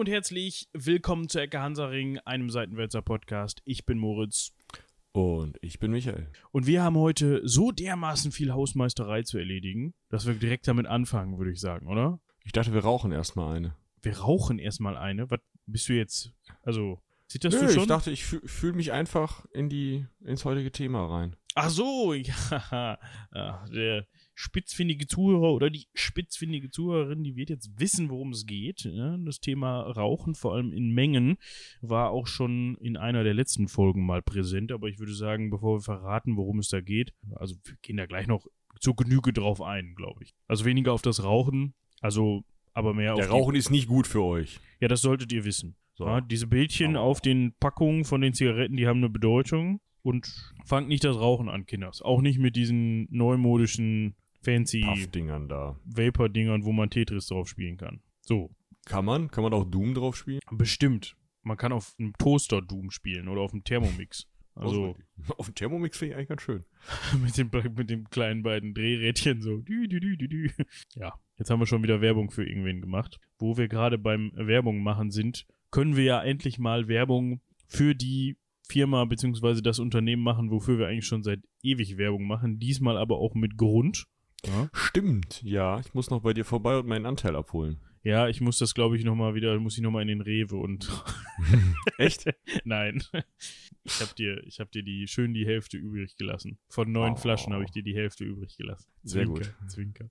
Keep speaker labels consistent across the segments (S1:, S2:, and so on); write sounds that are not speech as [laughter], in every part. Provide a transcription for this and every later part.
S1: Hallo und herzlich willkommen zu Ecke Hansaring, einem Seitenwälzer Podcast. Ich bin Moritz.
S2: Und ich bin Michael.
S1: Und wir haben heute so dermaßen viel Hausmeisterei zu erledigen, dass wir direkt damit anfangen, würde ich sagen, oder?
S2: Ich dachte, wir rauchen erstmal eine.
S1: Wir rauchen erstmal eine. Was bist du jetzt? Also, sieht das
S2: Nö,
S1: du schon?
S2: ich dachte, ich fühle fühl mich einfach in die, ins heutige Thema rein.
S1: Ach so, [laughs] ja. ja. Der spitzfindige Zuhörer oder die spitzfindige Zuhörerin, die wird jetzt wissen, worum es geht. Ja, das Thema Rauchen, vor allem in Mengen, war auch schon in einer der letzten Folgen mal präsent. Aber ich würde sagen, bevor wir verraten, worum es da geht, also wir gehen da gleich noch zur Genüge drauf ein, glaube ich. Also weniger auf das Rauchen, also aber mehr
S2: Der
S1: auf
S2: Rauchen ist nicht gut für euch.
S1: Ja, das solltet ihr wissen.
S2: So.
S1: Ja, diese Bildchen
S2: Aber-
S1: auf den Packungen von den Zigaretten, die haben eine Bedeutung. Und fangt nicht das Rauchen an, Kinders. Auch nicht mit diesen neumodischen, fancy
S2: Puffdingern da.
S1: Vapor-Dingern, wo man Tetris drauf spielen kann. So,
S2: Kann man? Kann man auch Doom drauf spielen?
S1: bestimmt. Man kann auf einem Toaster Doom spielen oder auf einem Thermomix. [laughs] Also
S2: Auf dem Thermomix finde ich eigentlich ganz schön. [laughs]
S1: mit dem, mit dem kleinen beiden Drehrädchen so. Dü, dü, dü, dü, dü. [laughs] Ja, jetzt haben wir schon wieder Werbung für irgendwen gemacht. Wo wir gerade beim Werbung machen sind, können wir ja endlich mal Werbung für die Firma beziehungsweise das Unternehmen machen, wofür wir eigentlich schon seit ewig Werbung machen. Diesmal aber auch mit Grund. Ja,
S2: Stimmt, ja. Ich muss noch bei dir vorbei und meinen Anteil abholen.
S1: ja ich muss das glaube ich nochmal wieder, muss ich nochmal in den Rewe und [laughs]
S2: Echt? [laughs]
S1: Nein. Ich habe dir, ich hab dir die schön die Hälfte übrig gelassen. Von neun
S2: Oh.
S1: Flaschen habe ich dir die Hälfte übrig gelassen.
S2: Sehr
S1: Zwinker,
S2: gut.
S1: Zwinker.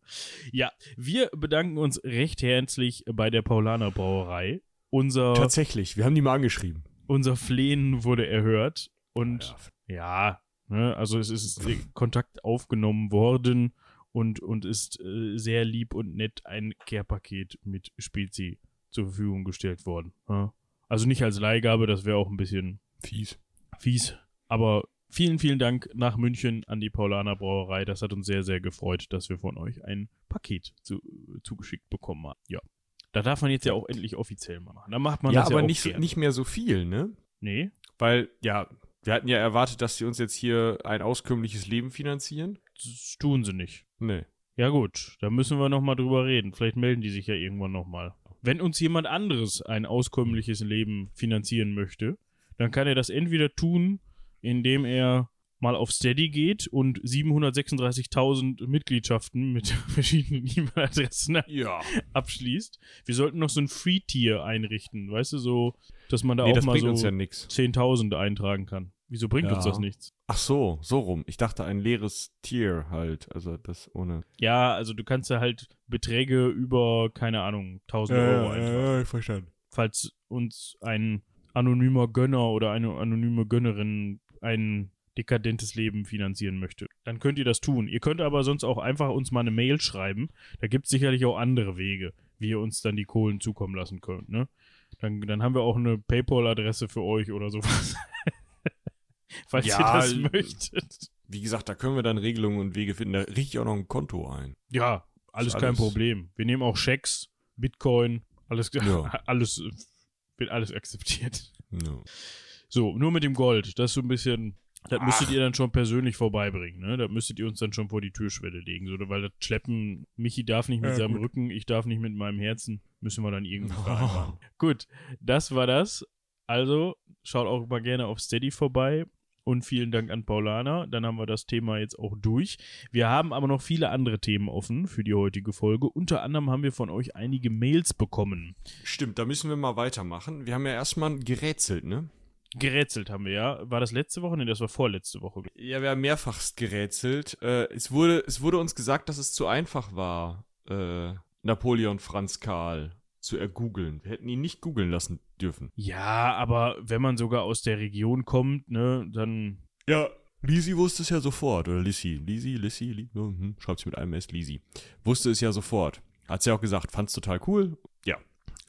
S1: Ja, wir bedanken uns recht herzlich bei der Paulaner Brauerei. Unser,
S2: Tatsächlich, wir haben die mal angeschrieben.
S1: unser Flehen wurde erhört und ja, ne, also es ist Kontakt aufgenommen worden und, und ist äh, sehr lieb und nett ein Care-Paket mit Spezi zur Verfügung gestellt worden. Ja. Also nicht als Leihgabe, das wäre auch ein bisschen
S2: Fies.
S1: fies. Aber vielen, vielen Dank nach München an die Paulaner Brauerei. Das hat uns sehr, sehr gefreut, dass wir von euch ein Paket zu, zugeschickt bekommen haben. Ja. Da darf man jetzt ja auch endlich offiziell mal machen. Da macht man
S2: ja,
S1: das
S2: aber
S1: ja auch
S2: nicht, nicht mehr so viel, ne?
S1: Nee,
S2: Weil, ja, wir hatten ja erwartet, dass sie uns jetzt hier ein auskömmliches Leben finanzieren.
S1: Das tun sie nicht.
S2: Nee.
S1: Ja gut, da müssen wir nochmal drüber reden. Vielleicht melden die sich ja irgendwann nochmal. Wenn uns jemand anderes ein auskömmliches Leben finanzieren möchte, dann kann er das entweder tun, indem er mal auf Steady geht und 736.000 Mitgliedschaften mit [laughs] verschiedenen E-Mail-Adressen
S2: Ja.
S1: abschließt. Wir sollten noch so ein Free-Tier einrichten, weißt du, so, dass man da
S2: Nee,
S1: auch mal so
S2: ja nix.
S1: 10.000 eintragen kann. Wieso bringt
S2: Ja.
S1: uns das nichts?
S2: Ach so, so rum. Ich dachte ein leeres Tier halt. Also das ohne.
S1: Ja, also du kannst ja halt Beträge über, keine Ahnung, 1000 Euro eintragen.
S2: verstanden.
S1: falls uns ein anonymer Gönner oder eine anonyme Gönnerin ein dekadentes Leben finanzieren möchte. Dann könnt ihr das tun. Ihr könnt aber sonst auch einfach uns mal eine Mail schreiben. Da gibt es sicherlich auch andere Wege, wie ihr uns dann die Kohlen zukommen lassen könnt. Ne? Dann, dann haben wir auch eine PayPal-Adresse für euch oder sowas. [laughs] falls
S2: Ja,
S1: ihr das
S2: äh,
S1: möchtet.
S2: Wie gesagt, da können wir dann Regelungen und Wege finden. Da richte ich auch noch ein Konto ein.
S1: Ja, alles
S2: Ist
S1: kein
S2: alles-
S1: Problem. Wir nehmen auch Schecks, Bitcoin, alles, [laughs]
S2: Ja.
S1: alles wird alles akzeptiert.
S2: No.
S1: So, nur mit dem Gold. Das ist so ein bisschen. Das
S2: Ach.
S1: müsstet ihr dann schon persönlich vorbeibringen, ne? Das müsstet ihr uns dann schon vor die Türschwelle legen, so, weil das Schleppen, Michi darf nicht mit
S2: Ja,
S1: seinem
S2: gut.
S1: Rücken, ich darf nicht mit meinem Herzen, müssen wir dann irgendwie vereinbaren. Gut, das war das. Also, schaut auch mal gerne auf Steady vorbei und vielen Dank an Paulana. Dann haben wir das Thema jetzt auch durch. Wir haben aber noch viele andere Themen offen für die heutige Folge. Unter anderem haben wir von euch einige Mails bekommen.
S2: Stimmt, da müssen wir mal weitermachen. Wir haben ja erstmal gerätselt, ne?
S1: Gerätselt haben wir ja. War das letzte Woche? Ne, das war vorletzte Woche.
S2: Ja, wir haben mehrfachst gerätselt. Äh, es, wurde, es wurde uns gesagt, dass es zu einfach war, äh, Napoleon Franz Karl zu ergoogeln. Wir hätten ihn nicht googeln lassen dürfen.
S1: Ja, aber wenn man sogar aus der Region kommt, ne, dann.
S2: Ja, Lisi wusste es ja sofort. Oder Lissi. Lisi, Lissi, Li hm, schreibt sie mit einem S, Lisi. Wusste es ja sofort. Hat sie auch gesagt, fand's total cool. Ja.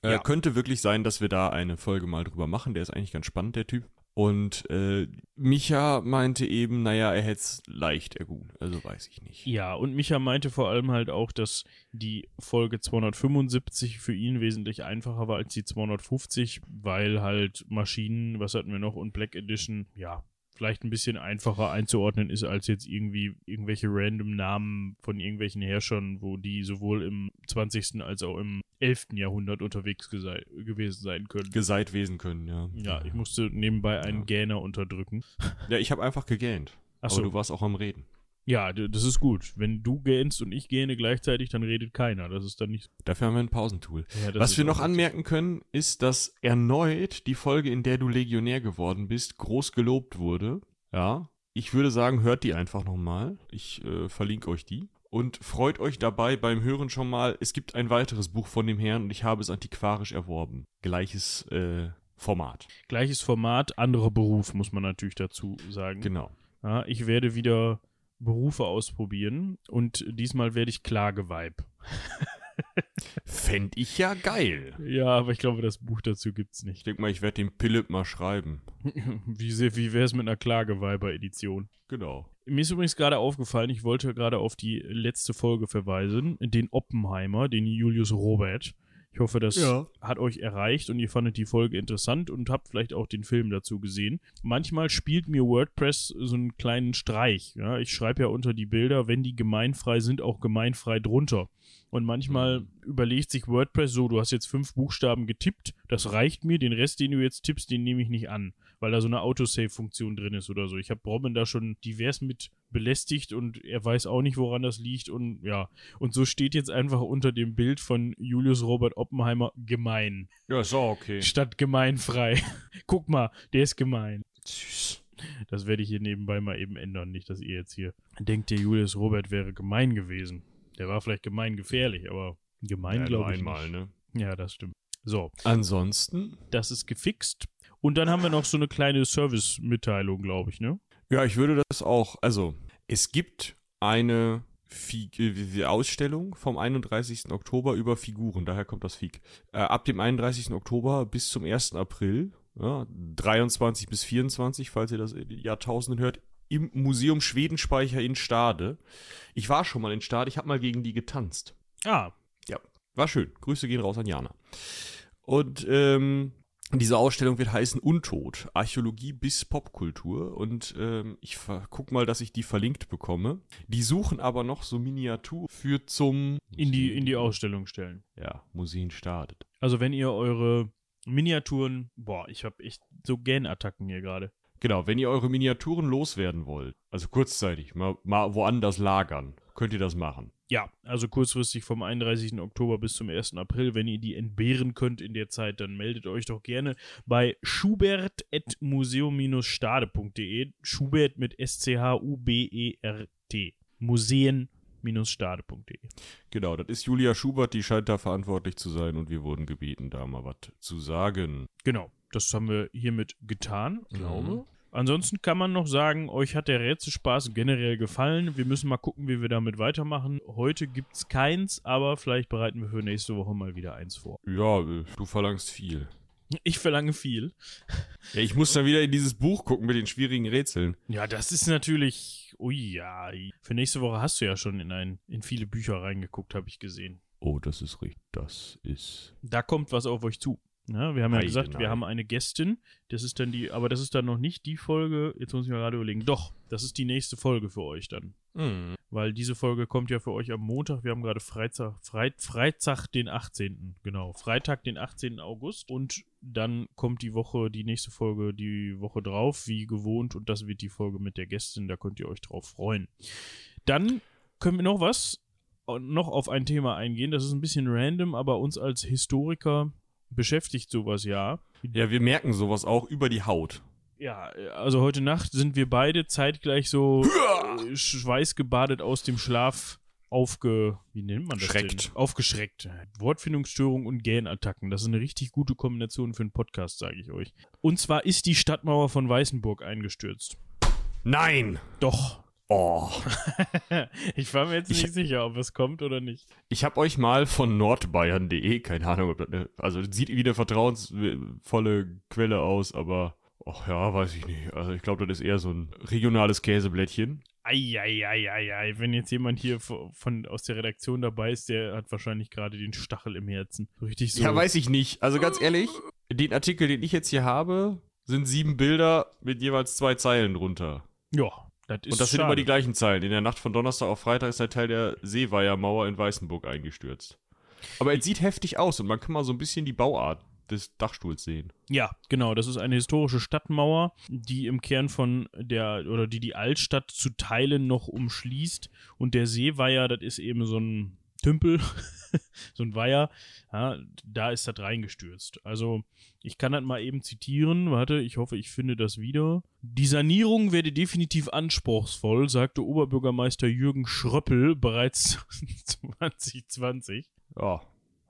S2: Äh,
S1: Ja.
S2: Könnte wirklich sein, dass wir da eine Folge mal drüber machen. Der ist eigentlich ganz spannend, der Typ. Und äh, Micha meinte eben, naja, er hätte es leicht ergoogelt. Also weiß ich nicht.
S1: Ja, und Micha meinte vor allem halt auch, dass die Folge 275 für ihn wesentlich einfacher war als die 250, weil halt Maschinen, was hatten wir noch, und Black Edition, ja, vielleicht ein bisschen einfacher einzuordnen ist, als jetzt irgendwie irgendwelche random Namen von irgendwelchen Herrschern, wo die sowohl im 20. als auch im 11. Jahrhundert unterwegs gewesen sein können.
S2: Geseit wesen können, ja.
S1: Ja, ich musste nebenbei einen ja. Gähner unterdrücken.
S2: Ja, ich habe einfach gegähnt. Ach so. Aber du warst auch am Reden.
S1: Ja, das ist gut. Wenn du gähnst und ich gähne gleichzeitig, dann redet keiner. Das ist dann nicht.
S2: Dafür haben wir ein Pausentool. Ja, Was wir noch anmerken können, ist, dass erneut die Folge, in der du Legionär geworden bist, groß gelobt wurde. Ja. Ich würde sagen, hört die einfach nochmal. Ich äh, verlinke euch die. Und freut euch dabei beim Hören schon mal. Es gibt ein weiteres Buch von dem Herrn und ich habe es antiquarisch erworben. Gleiches äh, Format.
S1: Gleiches Format, anderer Beruf, muss man natürlich dazu sagen.
S2: Genau.
S1: Ja, ich werde wieder Berufe ausprobieren und diesmal werde ich Klageweib. [laughs]
S2: Fände ich ja geil.
S1: Ja, aber ich glaube, das Buch dazu gibt's nicht.
S2: Ich denke mal, ich werde dem Philipp mal schreiben. [laughs]
S1: wie wie wäre es mit einer Klageweiber-Edition?
S2: Genau.
S1: Mir ist übrigens gerade aufgefallen, ich wollte gerade auf die letzte Folge verweisen, den Oppenheimer, den Julius Robert. Ich hoffe, das ja. hat euch erreicht und ihr fandet die Folge interessant und habt vielleicht auch den Film dazu gesehen. Manchmal spielt mir WordPress so einen kleinen Streich. Ja? Ich schreibe ja unter die Bilder, wenn die gemeinfrei sind, auch gemeinfrei drunter. Und manchmal mhm. überlegt sich WordPress so, du hast jetzt fünf Buchstaben getippt, das reicht mir, den Rest, den du jetzt tippst, den nehme ich nicht an, weil da so eine Autosave-Funktion drin ist oder so. Ich habe Robin da schon divers mit belästigt und er weiß auch nicht, woran das liegt und ja. Und so steht jetzt einfach unter dem Bild von Julius Robert Oppenheimer gemein.
S2: Ja, ist auch okay.
S1: Statt gemeinfrei. [laughs] Guck mal, der ist gemein. Süß. Das werde ich hier nebenbei mal eben ändern. Nicht, dass ihr jetzt hier denkt, der Julius Robert wäre gemein gewesen. Der war vielleicht gemein gefährlich, aber gemein ja, glaube ich.
S2: Einmal, nicht. ne?
S1: Ja, das stimmt. So.
S2: Ansonsten?
S1: Das ist gefixt. Und dann haben wir noch so eine kleine Service-Mitteilung, glaube ich, ne?
S2: Ja, ich würde das auch. Also, es gibt eine äh, Ausstellung vom 31. Oktober über Figuren, daher kommt das Fig. Äh, ab dem 31. Oktober bis zum 1. April, ja, 23 bis 24, falls ihr das in Jahrtausenden hört, im Museum Schwedenspeicher in Stade. Ich war schon mal in Stade, ich habe mal gegen die getanzt.
S1: Ah.
S2: Ja, war schön. Grüße gehen raus an Jana. Und ähm, diese Ausstellung wird heißen Untot, Archäologie bis Popkultur. Und ähm, ich guck mal, dass ich die verlinkt bekomme. Die suchen aber noch so Miniatur für zum...
S1: In die, in die Ausstellung stellen.
S2: Ja, Museen startet.
S1: Also wenn ihr eure Miniaturen... Boah, ich habe echt so Gähnattacken hier gerade.
S2: Genau, wenn ihr eure Miniaturen loswerden wollt, also kurzzeitig, mal, mal woanders lagern, könnt ihr das machen.
S1: Ja, also kurzfristig vom 31. Oktober bis zum 1. April. Wenn ihr die entbehren könnt in der Zeit, dann meldet euch doch gerne bei schubert.museum-stade.de. Schubert mit S-C-H-U-B-E-R-T. Museen-stade.de.
S2: Genau, das ist Julia Schubert, die scheint da verantwortlich zu sein und wir wurden gebeten, da mal was zu sagen.
S1: Genau, das haben wir hiermit getan, glaube mhm. Ansonsten kann man noch sagen, euch hat der Rätselspaß generell gefallen. Wir müssen mal gucken, wie wir damit weitermachen. Heute gibt es keins, aber vielleicht bereiten wir für nächste Woche mal wieder eins vor.
S2: Ja, du verlangst viel.
S1: Ich verlange viel. [laughs]
S2: Ja, ich muss dann wieder in dieses Buch gucken mit den schwierigen Rätseln.
S1: Ja, das ist natürlich. Ui, ja. Für nächste Woche hast du ja schon in, ein, in viele Bücher reingeguckt, habe ich gesehen.
S2: Oh, das ist richtig. Das ist.
S1: Da kommt was auf euch zu. Ja, wir haben ja gesagt, wir haben eine Gästin. Das ist dann die, aber das ist dann noch nicht die Folge. Jetzt muss ich mal gerade überlegen. Doch, das ist die nächste Folge für euch dann. Mhm. Weil diese Folge kommt ja für euch am Montag. Wir haben gerade Freitag, Freit, Freitag, den 18. Genau. Freitag, den 18. August. Und dann kommt die Woche, die nächste Folge die Woche drauf, wie gewohnt. Und das wird die Folge mit der Gästin. Da könnt ihr euch drauf freuen. Dann können wir noch was, noch auf ein Thema eingehen. Das ist ein bisschen random, aber uns als Historiker beschäftigt sowas ja.
S2: Ja, wir merken sowas auch über die Haut.
S1: Ja, also heute Nacht sind wir beide zeitgleich so [laughs] äh, schweißgebadet aus dem Schlaf aufge... Wie nennt man das
S2: Schreckt.
S1: denn? Aufgeschreckt. Wortfindungsstörung und Gähnattacken. Das ist eine richtig gute Kombination für einen Podcast, sage ich euch. Und zwar ist die Stadtmauer von Weißenburg eingestürzt.
S2: Nein!
S1: Doch.
S2: Oh. [laughs]
S1: ich war mir jetzt nicht ich, sicher, ob es kommt oder nicht.
S2: Ich habe euch mal von nordbayern.de, keine Ahnung, ob das eine, also sieht wie eine vertrauensvolle Quelle aus, aber ach ja, weiß ich nicht. Also ich glaube, das ist eher so ein regionales Käseblättchen.
S1: Eieieiei, wenn jetzt jemand hier von, aus der Redaktion dabei ist, der hat wahrscheinlich gerade den Stachel im Herzen. Richtig so.
S2: Ja, weiß ich nicht. Also ganz ehrlich, den Artikel, den ich jetzt hier habe, sind sieben Bilder mit jeweils zwei Zeilen drunter.
S1: Ja, das
S2: Und das sind
S1: schade.
S2: immer die gleichen Zeilen. In der Nacht von Donnerstag auf Freitag ist ein Teil der Seeweiermauer in Weißenburg eingestürzt. Aber es sieht heftig aus und man kann mal so ein bisschen die Bauart des Dachstuhls sehen.
S1: Ja, genau. Das ist eine historische Stadtmauer, die im Kern von der, oder die die Altstadt zu Teilen noch umschließt. Und der Seeweiher, das ist eben so ein Tümpel, [laughs] so ein Weiher. Ja, da ist das reingestürzt. Also, ich kann das mal eben zitieren. Warte, ich hoffe, ich finde das wieder. Die Sanierung werde definitiv anspruchsvoll, sagte Oberbürgermeister Jürgen Schröppel bereits [laughs] 2020.
S2: Ja,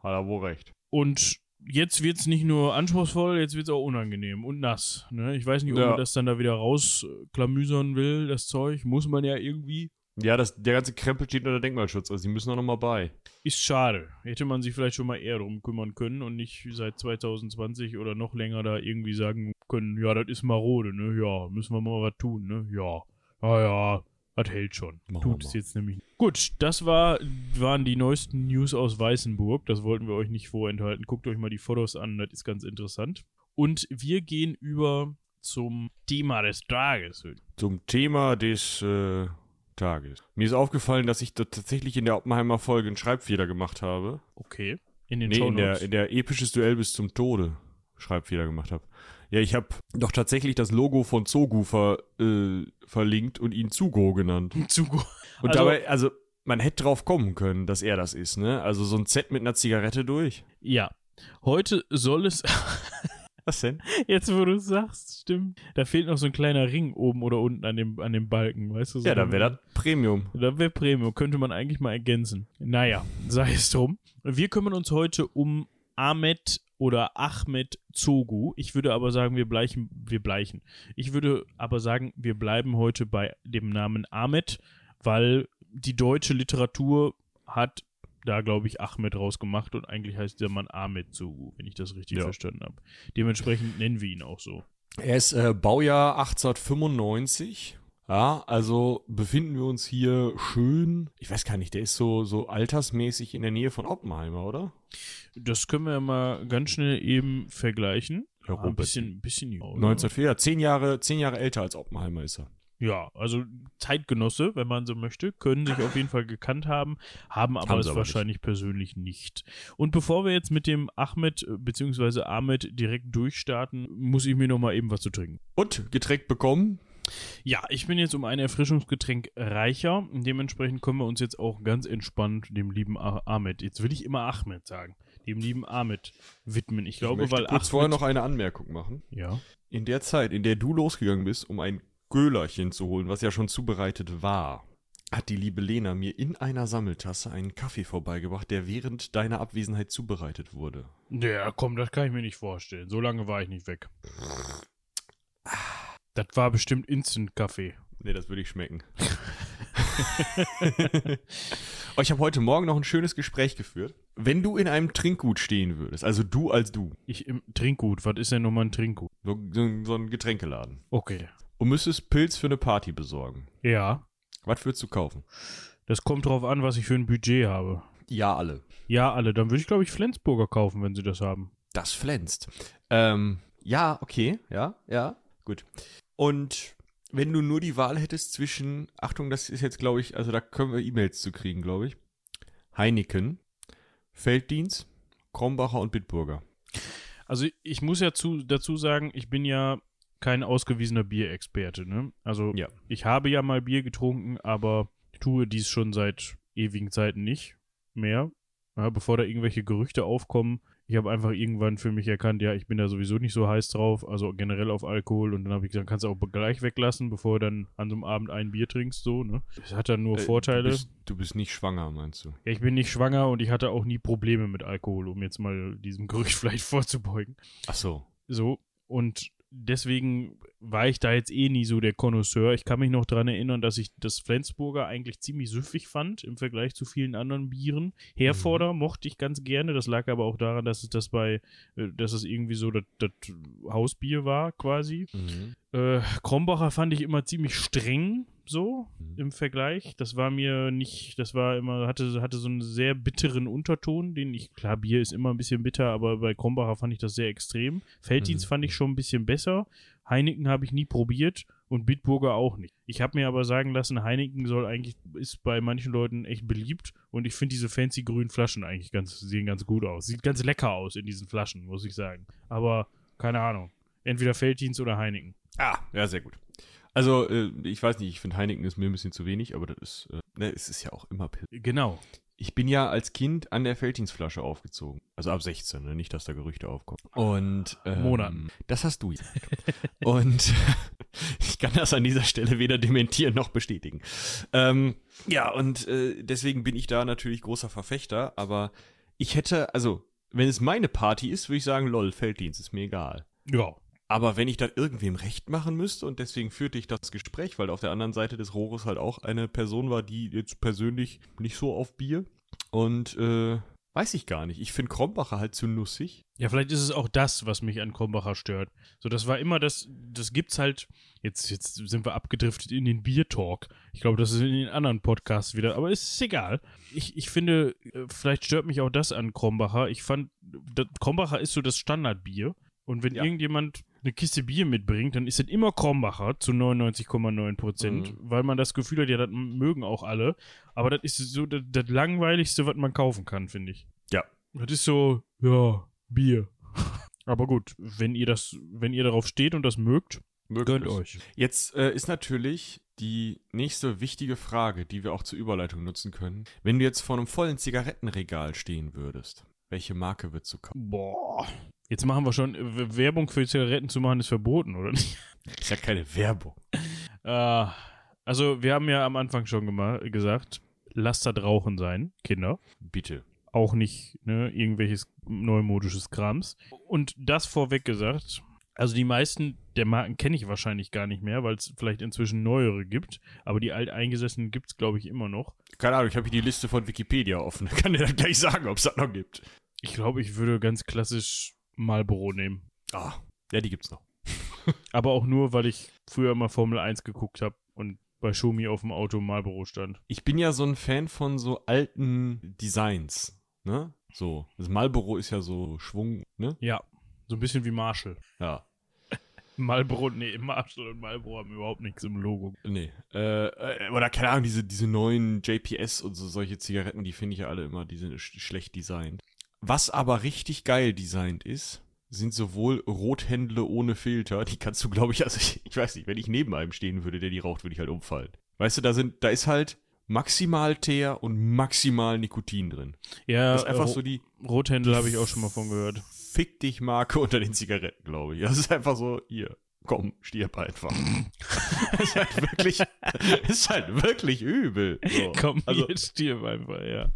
S2: hat er wohl recht.
S1: Und jetzt wird es nicht nur anspruchsvoll, jetzt wird es auch unangenehm und nass. Ne? Ich weiß nicht, ob
S2: Ja.
S1: man das dann da wieder rausklamüsern will, das Zeug. Muss man ja irgendwie.
S2: Ja, das, der ganze Krempel steht unter Denkmalschutz, also die müssen auch noch mal bei.
S1: Ist schade. Hätte man sich vielleicht schon mal eher drum kümmern können und nicht seit 2020 oder noch länger da irgendwie sagen können, ja, das ist marode, ne? Ja, müssen wir mal was tun, ne? Ja. Ja, ja, das hält schon.
S2: Machen
S1: Tut es jetzt nämlich nicht. Gut, das war, waren die neuesten News aus Weißenburg. Das wollten wir euch nicht vorenthalten. Guckt euch mal die Fotos an, das ist ganz interessant. Und wir gehen über zum Thema des Tages.
S2: Zum Thema des äh, Tages. Mir ist aufgefallen, dass ich da tatsächlich in der Oppenheimer Folge einen Schreibfehler gemacht habe.
S1: Okay. In den
S2: Nee, in der, in der episches Duell bis zum Tode Schreibfehler gemacht habe. Ja, ich habe doch tatsächlich das Logo von Zogu ver, äh, verlinkt und ihn Zugo genannt. [laughs]
S1: Zu gut.
S2: Und
S1: Also-
S2: dabei, also man hätte drauf kommen können, dass er das ist, ne? Also so ein Z mit einer Zigarette durch.
S1: Ja. Heute soll es.
S2: Was denn?
S1: Jetzt, wo du sagst, stimmt. Da fehlt noch so ein kleiner Ring oben oder unten an dem, an dem Balken, weißt du? So
S2: Ja, dann wäre das Premium.
S1: Da wäre Premium, könnte man eigentlich mal ergänzen. Naja, sei es drum. Wir kümmern uns heute um Ahmed oder Ahmed Zogu. Ich würde aber sagen, wir bleichen, wir bleichen. Ich würde aber sagen, wir bleiben heute bei dem Namen Ahmed, weil die deutsche Literatur hat da, glaube ich, Ahmed rausgemacht und eigentlich heißt der Mann Ahmed Zogu, wenn ich das richtig
S2: Ja.
S1: verstanden habe. Dementsprechend nennen wir ihn auch so.
S2: Er ist äh, Baujahr 1895. Ja, also befinden wir uns hier schön. Ich weiß gar nicht, der ist so, so altersmäßig in der Nähe von Oppenheimer, oder?
S1: Das können wir mal ganz schnell eben vergleichen.
S2: Ja,
S1: Ah, ein bisschen, bisschen jünger, oder?
S2: 1904, ja, zehn Jahre, zehn Jahre älter als Oppenheimer ist er.
S1: Ja, also Zeitgenosse, wenn man so möchte, können sich auf jeden Fall gekannt haben, haben aber
S2: Haben
S1: es
S2: aber
S1: wahrscheinlich persönlich nicht. Und bevor wir jetzt mit dem Ahmed äh, bzw. Ahmed direkt durchstarten, muss ich mir noch mal eben was zu trinken.
S2: Und Getränk bekommen.
S1: Ja, ich bin jetzt um ein Erfrischungsgetränk reicher. Dementsprechend können wir uns jetzt auch ganz entspannt dem lieben Ah- Ahmed, jetzt will ich immer Ahmed sagen, dem lieben Ahmed widmen. Ich glaube,
S2: ich möchte
S1: weil
S2: kurz
S1: Ahmed,
S2: vorher noch eine Anmerkung machen.
S1: ja,
S2: In der Zeit, in der du losgegangen bist, um ein Gölerchen zu holen, was ja schon zubereitet war, hat die liebe Lena mir in einer Sammeltasse einen Kaffee vorbeigebracht, der während deiner Abwesenheit zubereitet wurde.
S1: Ja, komm, das kann ich mir nicht vorstellen. So lange war ich nicht weg. Das war bestimmt Instant-Kaffee.
S2: Nee, das würde ich schmecken. [laughs] oh, ich habe heute Morgen noch ein schönes Gespräch geführt. Wenn du in einem Trinkgut stehen würdest, also du als du,
S1: Ich im Trinkgut. Was ist denn nochmal ein Trinkgut?
S2: so, so, so ein Getränkeladen,
S1: Okay.
S2: Und müsstest Pilz für eine Party besorgen,
S1: Ja.
S2: was würdest du kaufen?
S1: Das kommt drauf an, was ich für ein Budget habe.
S2: Ja, alle.
S1: Ja, alle. Dann würde ich, glaube ich, Flensburger kaufen, wenn sie das haben.
S2: Das flänzt. Ähm, ja, okay, ja, ja, gut. Und wenn du nur die Wahl hättest zwischen, Achtung, das ist jetzt, glaube ich, also da können wir E-Mails zu kriegen, glaube ich. Heineken, Felddienst, Krombacher und Bitburger.
S1: Also ich muss ja zu, dazu sagen, ich bin ja kein ausgewiesener Bierexperte. Ne? Also
S2: Ja.
S1: ich habe ja mal Bier getrunken, aber tue dies schon seit ewigen Zeiten nicht mehr. Ja, bevor da irgendwelche Gerüchte aufkommen. Ich habe einfach irgendwann für mich erkannt, ja, ich bin da sowieso nicht so heiß drauf, also generell auf Alkohol. Und dann habe ich gesagt, kannst du auch gleich weglassen, bevor du dann an so einem Abend ein Bier trinkst, so, ne? Das hat dann nur
S2: Äh,
S1: Vorteile.
S2: Du bist, du bist nicht schwanger, meinst du?
S1: Ja, ich bin nicht schwanger und ich hatte auch nie Probleme mit Alkohol, um jetzt mal diesem Gerücht [laughs] vielleicht vorzubeugen.
S2: Ach so.
S1: So, und deswegen war ich da jetzt eh nie so der Connoisseur. Ich kann mich noch dran erinnern, dass ich das Flensburger eigentlich ziemlich süffig fand im Vergleich zu vielen anderen Bieren. Herforder mochte ich ganz gerne. Das lag aber auch daran, dass es das bei, äh, dass es irgendwie so das, das Hausbier war quasi.
S2: Mhm.
S1: Äh, Krombacher fand ich immer ziemlich streng. So
S2: Mhm.
S1: im Vergleich. Das war mir nicht, das war immer, hatte, hatte so einen sehr bitteren Unterton, den ich, klar, Bier ist immer ein bisschen bitter, aber bei Krombacher fand ich das sehr extrem. Felddienst
S2: Mhm.
S1: fand ich schon ein bisschen besser. Heineken habe ich nie probiert und Bitburger auch nicht. Ich habe mir aber sagen lassen, Heineken soll eigentlich, ist bei manchen Leuten echt beliebt und ich finde diese fancy grünen Flaschen eigentlich ganz, sehen ganz gut aus. Sieht ganz lecker aus in diesen Flaschen, muss ich sagen. Aber keine Ahnung. Entweder Felddienst oder Heineken.
S2: Ah, ja, sehr gut. Also, äh, ich weiß nicht, ich finde Heineken ist mir ein bisschen zu wenig, aber das ist, äh, ne, es ist ja auch immer Pill.
S1: Genau.
S2: Ich bin ja als Kind an der Felddienstflasche aufgezogen. Also ab 16, ne? nicht, dass da Gerüchte aufkommen. Und ähm,
S1: Monaten.
S2: Das hast du gesagt. [laughs] Und [laughs] ich kann das an dieser Stelle weder dementieren noch bestätigen. Ähm, ja, und äh, deswegen bin ich da natürlich großer Verfechter, aber ich hätte, also, wenn es meine Party ist, würde ich sagen, lol, Felddienst, ist mir egal.
S1: Ja.
S2: Aber wenn ich dann irgendwem recht machen müsste und deswegen führte ich das Gespräch, weil auf der anderen Seite des Rohres halt auch eine Person war, die jetzt persönlich nicht so auf Bier und äh, weiß ich gar nicht. Ich finde Krombacher halt zu nussig.
S1: Ja, vielleicht ist es auch das, was mich an Krombacher stört. So, das war immer das, das gibt's halt, jetzt, jetzt sind wir abgedriftet in den Bier-Talk. Ich glaube, das ist in den anderen Podcasts wieder, aber es ist egal. Ich, ich finde, äh, vielleicht stört mich auch das an Krombacher. Ich fand, das, Krombacher ist so das Standardbier. Und wenn
S2: Ja.
S1: irgendjemand eine Kiste Bier mitbringt, dann ist es immer Krombacher zu 99,9 Prozent,
S2: Mhm.
S1: weil man das Gefühl hat, ja, das mögen auch alle. Aber das ist so das, das Langweiligste, was man kaufen kann, finde ich.
S2: Ja.
S1: Das ist so, ja, Bier. [laughs] Aber gut, wenn ihr das, wenn ihr darauf steht und das mögt, gönnt euch.
S2: Jetzt äh, ist natürlich die nächste wichtige Frage, die wir auch zur Überleitung nutzen können. Wenn du jetzt vor einem vollen Zigarettenregal stehen würdest, welche Marke würdest du kaufen?
S1: Boah. Jetzt machen wir schon, W- Werbung für Zigaretten zu machen ist verboten, oder nicht?
S2: Ist ja keine Werbung.
S1: Äh, also, wir haben ja am Anfang schon gesagt, lasst das Rauchen sein, Kinder.
S2: Bitte.
S1: Auch nicht ne, irgendwelches neumodisches Krams. Und das vorweg gesagt, also die meisten der Marken kenne ich wahrscheinlich gar nicht mehr, weil es vielleicht inzwischen neuere gibt. Aber die alteingesessenen gibt es, glaube ich, immer noch.
S2: Keine Ahnung, ich habe hier die Liste von Wikipedia offen. [laughs] Kann dir dann gleich sagen, ob es das noch gibt.
S1: Ich glaube, ich würde ganz klassisch Marlboro nehmen.
S2: Ah, ja, die gibt's noch. [laughs]
S1: Aber auch nur, weil ich früher mal Formel 1 geguckt habe und bei Xiaomi auf dem Auto Marlboro stand.
S2: Ich bin ja so ein Fan von so alten Designs, ne? So, das Marlboro ist ja so Schwung, ne?
S1: Ja, so ein bisschen wie Marshall.
S2: Ja. [laughs]
S1: Marlboro, nee, Marshall und Marlboro haben überhaupt nichts im Logo.
S2: Nee. Äh, äh, oder keine Ahnung, diese, diese neuen JPS und so solche Zigaretten, die finde ich ja alle immer, die sind sch schlecht designt. Was aber richtig geil designt ist, sind sowohl Rothändle ohne Filter, die kannst du, glaube ich, also ich, ich weiß nicht, wenn ich neben einem stehen würde, der die raucht, würde ich halt umfallen. Weißt du, da sind, da ist halt maximal Teer und maximal Nikotin drin.
S1: Ja,
S2: Das ist einfach
S1: Ro-
S2: so die
S1: Rothändel habe ich auch schon mal von gehört.
S2: Fick dich Marke unter den Zigaretten, glaube ich. Das ist einfach so, hier, komm, stirb einfach. ist halt wirklich, ist halt wirklich übel. So.
S1: Komm,
S2: also,
S1: jetzt stirb einfach, ja.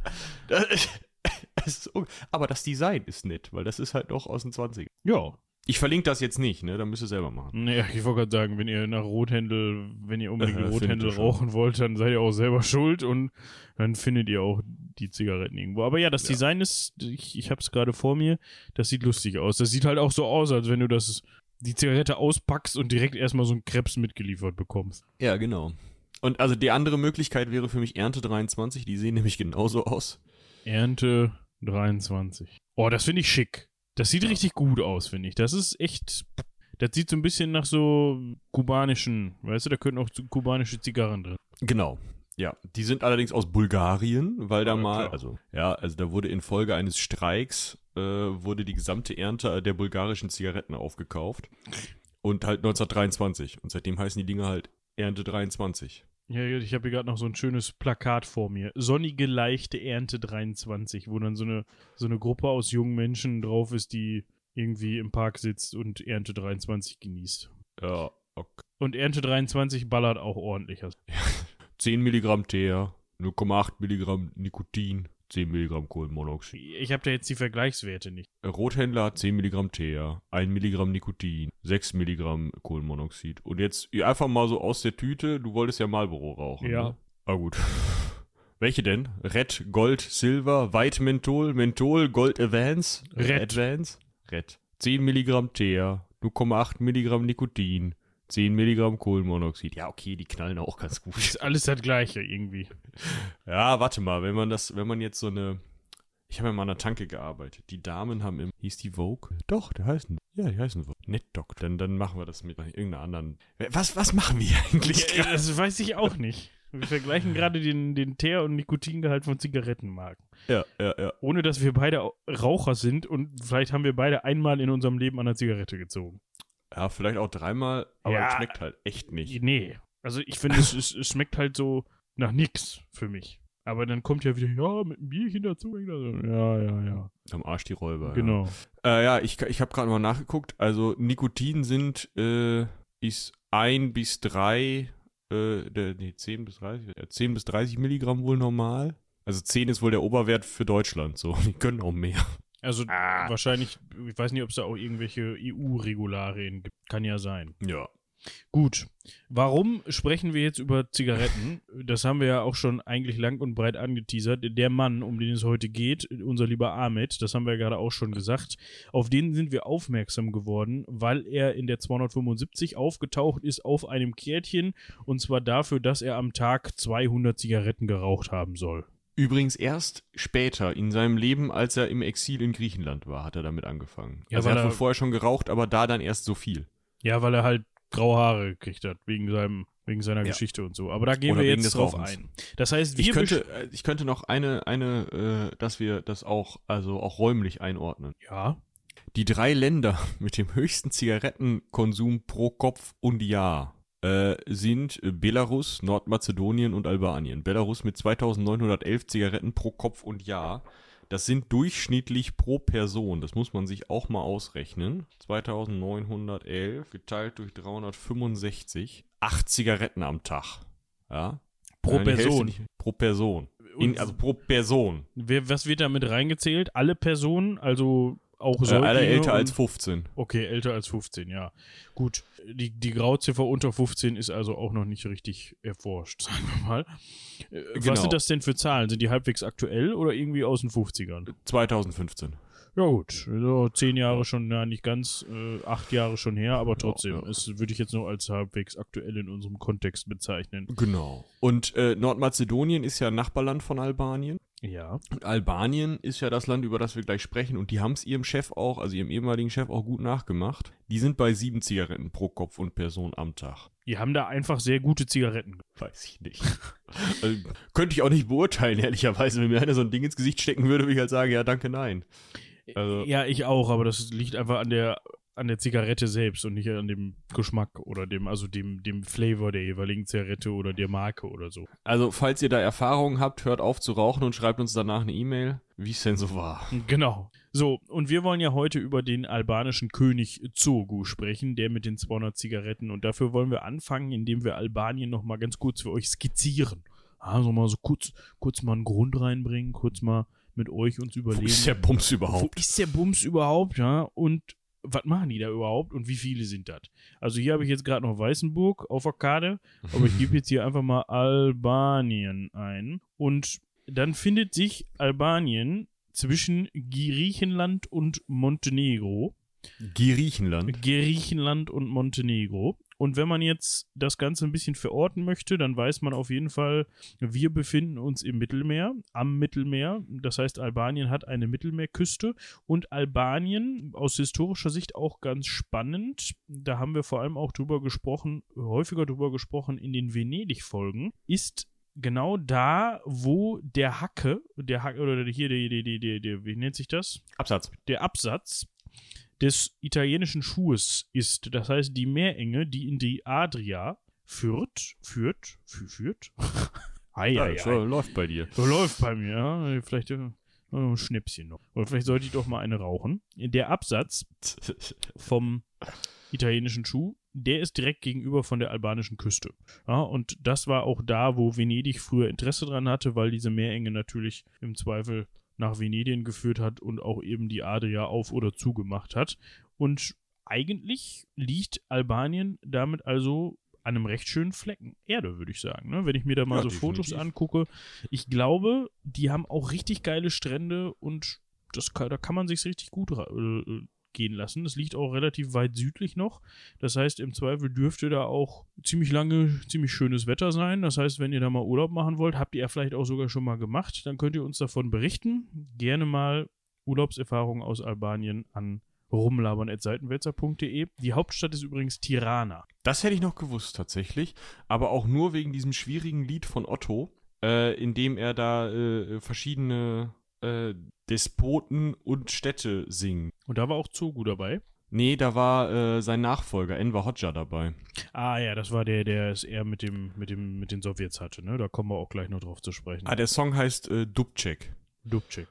S2: das, [laughs] aber das Design ist nett, weil das ist halt noch aus den 20ern.
S1: Ja,
S2: Ich verlinke das jetzt nicht, ne? Da müsst ihr selber machen.
S1: naja, ich wollte gerade sagen, wenn ihr nach Rothändel, wenn ihr unbedingt [laughs]
S2: Äh,
S1: Rothändel
S2: schon.
S1: rauchen wollt, dann seid ihr auch selber schuld und dann findet ihr auch die Zigaretten irgendwo. Aber ja, das
S2: Ja.
S1: Design ist, ich, ich habe es gerade vor mir, das sieht lustig aus. Das sieht halt auch so aus, als wenn du das, die Zigarette auspackst und direkt erstmal so einen Krebs mitgeliefert bekommst.
S2: Ja, genau. Und also die andere Möglichkeit wäre für mich Ernte 23, die sehen nämlich genauso aus.
S1: Ernte 23. Oh, das finde ich schick. Das sieht richtig gut aus, finde ich. Das ist echt. Das sieht so ein bisschen nach so kubanischen, weißt du, da könnten auch kubanische Zigarren drin.
S2: Genau. Ja, die sind allerdings aus Bulgarien, weil da
S1: Ja,
S2: mal,
S1: klar.
S2: also ja, also da wurde infolge eines Streiks äh, wurde die gesamte Ernte der bulgarischen Zigaretten aufgekauft und halt 1923 und seitdem heißen die Dinge halt Ernte 23.
S1: Ja, ich habe hier gerade noch so ein schönes Plakat vor mir. Sonnige, leichte Ernte 23, wo dann so eine, so eine Gruppe aus jungen Menschen drauf ist, die irgendwie im Park sitzt und Ernte 23 genießt.
S2: Ja, okay.
S1: Und Ernte 23 ballert auch ordentlich. [laughs] Also
S2: 10 Milligramm Teer, 0,8 Milligramm Nikotin, 10 Milligramm Kohlenmonoxid.
S1: Ich habe da jetzt die Vergleichswerte nicht.
S2: Rothändler hat 10 Milligramm Teer, 1 Milligramm Nikotin, 6 Milligramm Kohlenmonoxid. Und jetzt einfach mal so aus der Tüte, du wolltest ja Marlboro rauchen.
S1: Ja.
S2: Ne? Ah gut. [laughs] Welche denn? Red, Gold, Silver, White Menthol, Menthol, Gold Advance,
S1: Red.
S2: Advance, Red. 10 Milligramm Teer, 0,8 Milligramm Nikotin, 10 Milligramm Kohlenmonoxid. Ja, okay, die knallen auch ganz gut.
S1: Ist alles das Gleiche irgendwie.
S2: Ja, warte mal, wenn man das, wenn man jetzt so eine. Ich habe ja mal an der Tanke gearbeitet. Die Damen haben im. Hieß die Vogue? Doch, der heißen. Ja, die heißen Vogue. NetDoc. Dann, dann machen wir das mit irgendeiner anderen. Was, was machen wir eigentlich?
S1: Ja, das weiß ich auch nicht. Wir vergleichen gerade den, den Teer- und Nikotingehalt von Zigarettenmarken.
S2: Ja, ja, ja.
S1: Ohne dass wir beide Raucher sind und vielleicht haben wir beide einmal in unserem Leben an der Zigarette gezogen.
S2: Ja, vielleicht auch dreimal, aber
S1: Ja.
S2: es schmeckt halt echt nicht.
S1: Nee. Also ich finde, es, es, es schmeckt halt so nach nix für mich. Aber dann kommt ja wieder, ja, mit einem Bierchen dazu. Ja, ja, ja.
S2: Am Arsch die Räuber.
S1: Genau.
S2: Ja, äh, ja ich, ich habe gerade mal nachgeguckt. Also Nikotin sind, äh, ist 1 bis 3, äh, der, nee, 10 bis 30, ja, 10 bis 30 Milligramm wohl normal. Also 10 ist wohl der Oberwert für Deutschland. So, [laughs] die können auch mehr.
S1: Also wahrscheinlich, ich weiß nicht, ob es da auch irgendwelche EU-Regularien gibt. Kann ja sein.
S2: Ja.
S1: Gut. Warum sprechen wir jetzt über Zigaretten? Das haben wir ja auch schon eigentlich lang und breit angeteasert. Der Mann, um den es heute geht, unser lieber Ahmed, das haben wir ja gerade auch schon gesagt, auf den sind wir aufmerksam geworden, weil er in der 275 aufgetaucht ist auf einem Kärtchen und zwar dafür, dass er am Tag 200 Zigaretten geraucht haben soll.
S2: Übrigens erst später in seinem Leben, als er im Exil in Griechenland war, hat er damit angefangen.
S1: Ja,
S2: also er hat wohl
S1: er-
S2: vorher schon geraucht, aber da dann erst so viel.
S1: Ja, weil er halt graue Haare gekriegt hat, wegen, seinem, wegen seiner
S2: Ja.
S1: Geschichte und so. Aber da gehen
S2: Oder
S1: wir jetzt drauf
S2: Rauchens.
S1: ein. Das heißt, wir
S2: Ich könnte, äh, ich könnte noch eine, eine, äh, dass wir das auch, also auch räumlich einordnen.
S1: Ja.
S2: Die drei Länder [laughs] mit dem höchsten Zigarettenkonsum pro Kopf und Jahr äh, sind Belarus, Nordmazedonien und Albanien. Belarus mit 2911 Zigaretten pro Kopf und Jahr. Das sind durchschnittlich pro Person. Das muss man sich auch mal ausrechnen. 2911 geteilt durch 365. Acht Zigaretten am Tag. Ja.
S1: Pro
S2: Hälfte
S1: Person.
S2: nicht- Pro Person. In, also pro Person.
S1: Wer, was wird damit reingezählt? Alle Personen, also auch
S2: Äh,
S1: Säuglinge
S2: alle älter
S1: und-
S2: als 15.
S1: Okay, älter als 15, ja. Gut, die, die Grauziffer unter 15 ist also auch noch nicht richtig erforscht, [laughs] sagen wir mal. Äh,
S2: Genau.
S1: Was sind das denn für Zahlen? Sind die halbwegs aktuell oder irgendwie aus den 50ern?
S2: 2015.
S1: Ja gut, so zehn Jahre schon, ja nicht ganz, äh, acht Jahre schon her, aber trotzdem,
S2: ja.
S1: es würde ich jetzt nur als halbwegs aktuell in unserem Kontext bezeichnen.
S2: Genau. Und äh, Nordmazedonien ist ja ein Nachbarland von Albanien.
S1: Ja.
S2: Und Albanien ist ja das Land, über das wir gleich sprechen. Und die haben es ihrem Chef auch, also ihrem ehemaligen Chef auch gut nachgemacht. Die sind bei sieben Zigaretten pro Kopf und Person am Tag.
S1: Die haben da einfach sehr gute Zigaretten.
S2: Weiß ich nicht. [laughs] also, könnte ich auch nicht beurteilen, ehrlicherweise. Wenn mir einer so ein Ding ins Gesicht stecken würde, würde ich halt sagen, ja, danke, nein. Also-
S1: ja, ich auch, aber das liegt einfach an der an der Zigarette selbst und nicht an dem Geschmack oder dem, also dem, dem Flavor der jeweiligen Zigarette oder der Marke oder so.
S2: Also, falls ihr da Erfahrungen habt, hört auf zu rauchen und schreibt uns danach eine E-Mail, wie es denn so war.
S1: Genau. So, und wir wollen ja heute über den albanischen König Zogu sprechen, der mit den 200 Zigaretten. Und dafür wollen wir anfangen, indem wir Albanien nochmal ganz kurz für euch skizzieren. Also mal so kurz, kurz mal einen Grund reinbringen, kurz mal mit euch uns
S2: Wo
S1: überlegen.
S2: ist der Bums
S1: Wo
S2: überhaupt?
S1: ist der Bums überhaupt, ja? Und was machen die da überhaupt und wie viele sind das? Also hier habe ich jetzt gerade noch Weißenburg auf der Karte, aber ich gebe [laughs] jetzt hier einfach mal Albanien ein und dann findet sich Albanien zwischen Griechenland und Montenegro.
S2: Griechenland.
S1: Griechenland und Montenegro. Und wenn man jetzt das Ganze ein bisschen verorten möchte, dann weiß man auf jeden Fall, wir befinden uns im Mittelmeer, am Mittelmeer. Das heißt, Albanien hat eine Mittelmeerküste und Albanien aus historischer Sicht auch ganz spannend. Da haben wir vor allem auch drüber gesprochen, häufiger drüber gesprochen in den Venedig-Folgen, ist genau da, wo der Hacke, der Hacke, oder hier, der, der, der, der, der, wie nennt sich das?
S2: Absatz.
S1: der Absatz des italienischen Schuhes ist. Das heißt, die Meerenge, die in die Adria führt, führt, fü- führt. [laughs] Ei,
S2: Ja,
S1: ei,
S2: das
S1: ei.
S2: läuft bei dir.
S1: So läuft bei mir, ja. Vielleicht äh, ein Schnäpschen noch. Oder vielleicht sollte ich doch mal eine rauchen. Der Absatz [laughs] vom italienischen Schuh, der ist direkt gegenüber von der albanischen Küste. Ja, und das war auch da, wo Venedig früher Interesse dran hatte, weil diese Meerenge natürlich im Zweifel nach Venedig geführt hat und auch eben die Adria auf oder zugemacht hat. Und eigentlich liegt Albanien damit also an einem recht schönen Flecken Erde, würde ich sagen. Ne? Wenn ich mir da mal
S2: Ja,
S1: so Fotos
S2: definitiv.
S1: angucke, ich glaube, die haben auch richtig geile Strände und das da kann man sich richtig gut ra- äh, gehen lassen. Das liegt auch relativ weit südlich noch. Das heißt, im Zweifel dürfte da auch ziemlich lange, ziemlich schönes Wetter sein. Das heißt, wenn ihr da mal Urlaub machen wollt, habt ihr vielleicht auch sogar schon mal gemacht, dann könnt ihr uns davon berichten. Gerne mal Urlaubserfahrungen aus Albanien an rumlabern.seitenwälzer.de. Die Hauptstadt ist übrigens Tirana.
S2: Das hätte ich noch gewusst tatsächlich, aber auch nur wegen diesem schwierigen Lied von Otto, äh, in dem er da äh, verschiedene äh, Despoten und Städte singt.
S1: Und da war auch Zogu dabei.
S2: Nee, da war äh, sein Nachfolger, Enver Hoxha, dabei.
S1: Ah ja, das war der, der es eher mit dem, mit dem, mit den Sowjets hatte, ne? Da kommen wir auch gleich noch drauf zu sprechen.
S2: Ah, der Song heißt äh, Dubček.
S1: Dubček.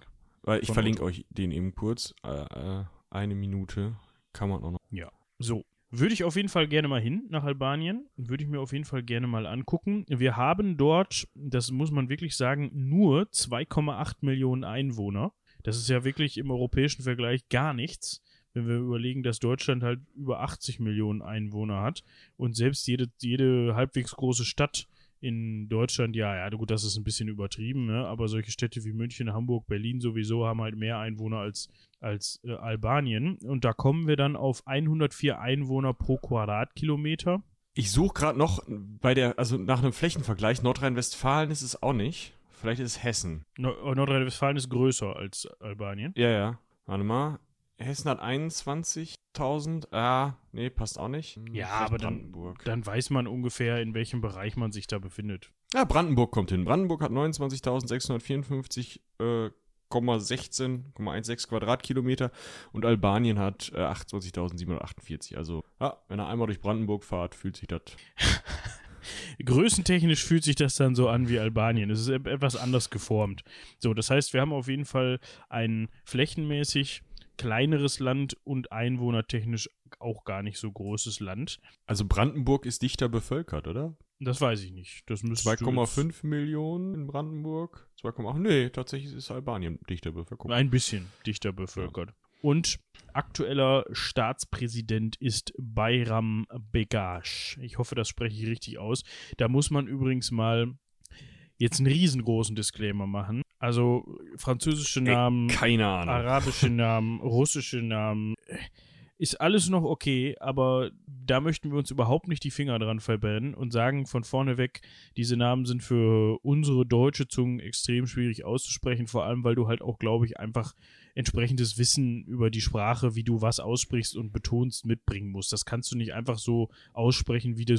S2: Ich
S1: Von
S2: verlinke euch den eben kurz. Äh, äh, eine Minute kann man auch noch.
S1: Ja. So. Würde ich auf jeden Fall gerne mal hin nach Albanien. Würde ich mir auf jeden Fall gerne mal angucken. Wir haben dort, das muss man wirklich sagen, nur 2,8 Millionen Einwohner. Das ist ja wirklich im europäischen Vergleich gar nichts, wenn wir überlegen, dass Deutschland halt über 80 Millionen Einwohner hat und selbst jede, jede halbwegs große Stadt in Deutschland, ja, ja, gut, das ist ein bisschen übertrieben, ne? aber solche Städte wie München, Hamburg, Berlin sowieso haben halt mehr Einwohner als, als äh, Albanien. Und da kommen wir dann auf 104 Einwohner pro Quadratkilometer.
S2: Ich suche gerade noch bei der, also nach einem Flächenvergleich, Nordrhein-Westfalen ist es auch nicht. Vielleicht ist es Hessen.
S1: Nord- Nordrhein-Westfalen ist größer als Albanien.
S2: Ja, ja. Warte mal. Hessen hat 21.000. Ah, nee, passt auch nicht. Hm,
S1: Ja,
S2: vielleicht
S1: aber dann-. Dann weiß man ungefähr, in welchem Bereich man sich da befindet.
S2: Ja, Brandenburg kommt hin. Brandenburg hat 29.654, äh, 16,16 Quadratkilometer und Albanien hat äh, 28.748. Also, ja, wenn er einmal durch Brandenburg fahrt, fühlt sich das. [laughs]
S1: Größentechnisch fühlt sich das dann so an wie Albanien. Es ist e- etwas anders geformt. So, das heißt, wir haben auf jeden Fall ein flächenmäßig kleineres Land und einwohnertechnisch auch gar nicht so großes Land.
S2: Also, Brandenburg ist dichter bevölkert, oder?
S1: Das weiß ich nicht. Das müsstest du
S2: 2,5 Millionen in Brandenburg. 2,8. Nee, tatsächlich ist Albanien dichter bevölkert.
S1: Ein bisschen dichter bevölkert. Und aktueller Staatspräsident ist Bayram Begash. Ich hoffe, das spreche ich richtig aus. Da muss man übrigens mal jetzt einen riesengroßen Disclaimer machen. Also französische Namen,
S2: Keine Ahnung.
S1: arabische [laughs] Namen, russische Namen. Ist alles noch okay, aber da möchten wir uns überhaupt nicht die Finger dran verbrennen und sagen von vorne weg, diese Namen sind für unsere deutsche Zungen extrem schwierig auszusprechen, vor allem weil du halt auch, glaube ich, einfach entsprechendes Wissen über die Sprache, wie du was aussprichst und betonst, mitbringen musst. Das kannst du nicht einfach so aussprechen, wie, du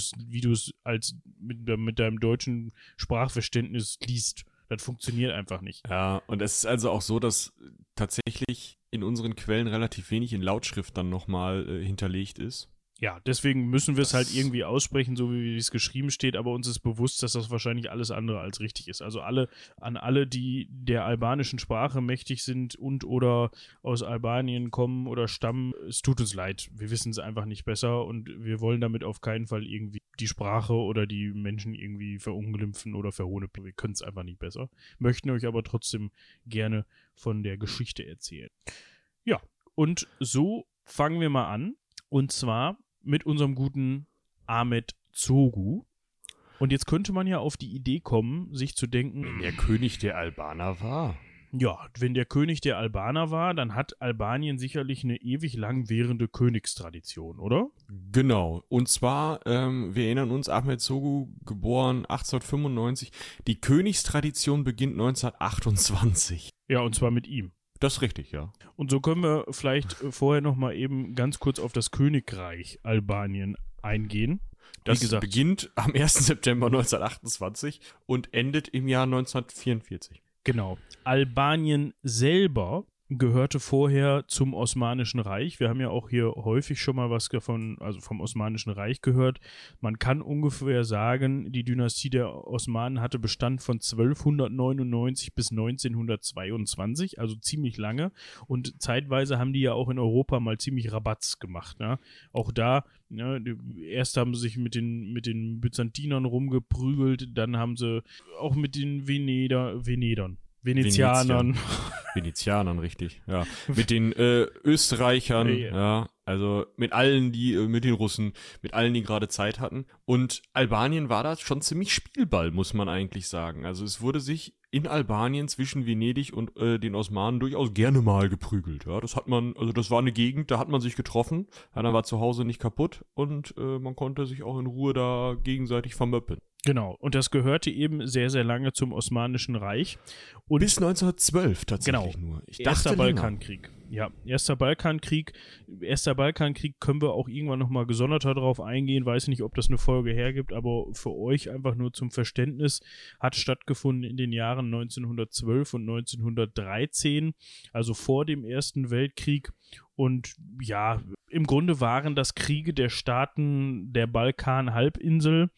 S1: es als mit, mit deinem deutschen Sprachverständnis liest. Das funktioniert einfach nicht.
S2: Ja, und es ist also auch so, dass tatsächlich in unseren Quellen relativ wenig in Lautschrift dann nochmal äh, hinterlegt ist.
S1: Ja, deswegen müssen wir es halt irgendwie aussprechen, so wie es geschrieben steht, aber uns ist bewusst, dass das wahrscheinlich alles andere als richtig ist. Also alle, an alle, die der albanischen Sprache mächtig sind und oder aus Albanien kommen oder stammen, es tut uns leid. Wir wissen es einfach nicht besser und wir wollen damit auf keinen Fall irgendwie die Sprache oder die Menschen irgendwie verunglimpfen oder verhohnepen. Wir können es einfach nicht besser. Möchten euch aber trotzdem gerne von der Geschichte erzählen. Ja, und so fangen wir mal an. Und zwar mit unserem guten Ahmed Zogu. Und jetzt könnte man ja auf die Idee kommen, sich zu denken,
S2: Der König der Albaner war.
S1: ja, wenn der König der Albaner war, dann hat Albanien sicherlich eine ewig lang währende Königstradition, oder?
S2: Genau. Und zwar, ähm, wir erinnern uns, Ahmed Sogu, geboren 1895. Die Königstradition beginnt 1928.
S1: Ja, und zwar mit ihm.
S2: Das ist richtig, ja.
S1: Und so können wir vielleicht äh, vorher noch mal eben ganz kurz auf das Königreich Albanien eingehen.
S2: Das
S1: gesagt-
S2: beginnt am [laughs] 1. September 1928 und endet im Jahr 1944.
S1: Genau. Albanien selber gehörte vorher zum Osmanischen Reich. Wir haben ja auch hier häufig schon mal was davon, also vom Osmanischen Reich gehört. Man kann ungefähr sagen, die Dynastie der Osmanen hatte Bestand von 1299 bis 1922, also ziemlich lange. Und zeitweise haben die ja auch in Europa mal ziemlich Rabatz gemacht. Ne? Auch da, ne, die- erst haben sie sich mit den, mit den Byzantinern rumgeprügelt, dann haben sie auch mit den Veneder, Venedern, Venezianern. [laughs]
S2: Venezianern, richtig, ja. Mit den äh, Österreichern,
S1: Ja.
S2: ja. Also mit allen, die, äh, mit den Russen, mit allen, die gerade Zeit hatten. Und Albanien war da schon ziemlich Spielball, muss man eigentlich sagen. Also es wurde sich in Albanien zwischen Venedig und äh, den Osmanen durchaus gerne mal geprügelt. Ja, das hat man, also das war eine Gegend, da hat man sich getroffen, einer war zu Hause nicht kaputt und äh, man konnte sich auch in Ruhe da gegenseitig vermöppeln.
S1: Genau, und das gehörte eben sehr, sehr lange zum Osmanischen Reich. Und
S2: Bis 1912 tatsächlich
S1: genau,
S2: nur. Ich
S1: erster
S2: dachte länger.
S1: Balkankrieg. Ja, erster Balkankrieg. Erster Balkankrieg können wir auch irgendwann nochmal gesonderter drauf eingehen. Weiß nicht, ob das eine Folge hergibt, aber für euch einfach nur zum Verständnis hat stattgefunden in den Jahren 1912 und 1913, also vor dem Ersten Weltkrieg. Und ja, im Grunde waren das Kriege der Staaten der Balkan-Halbinsel.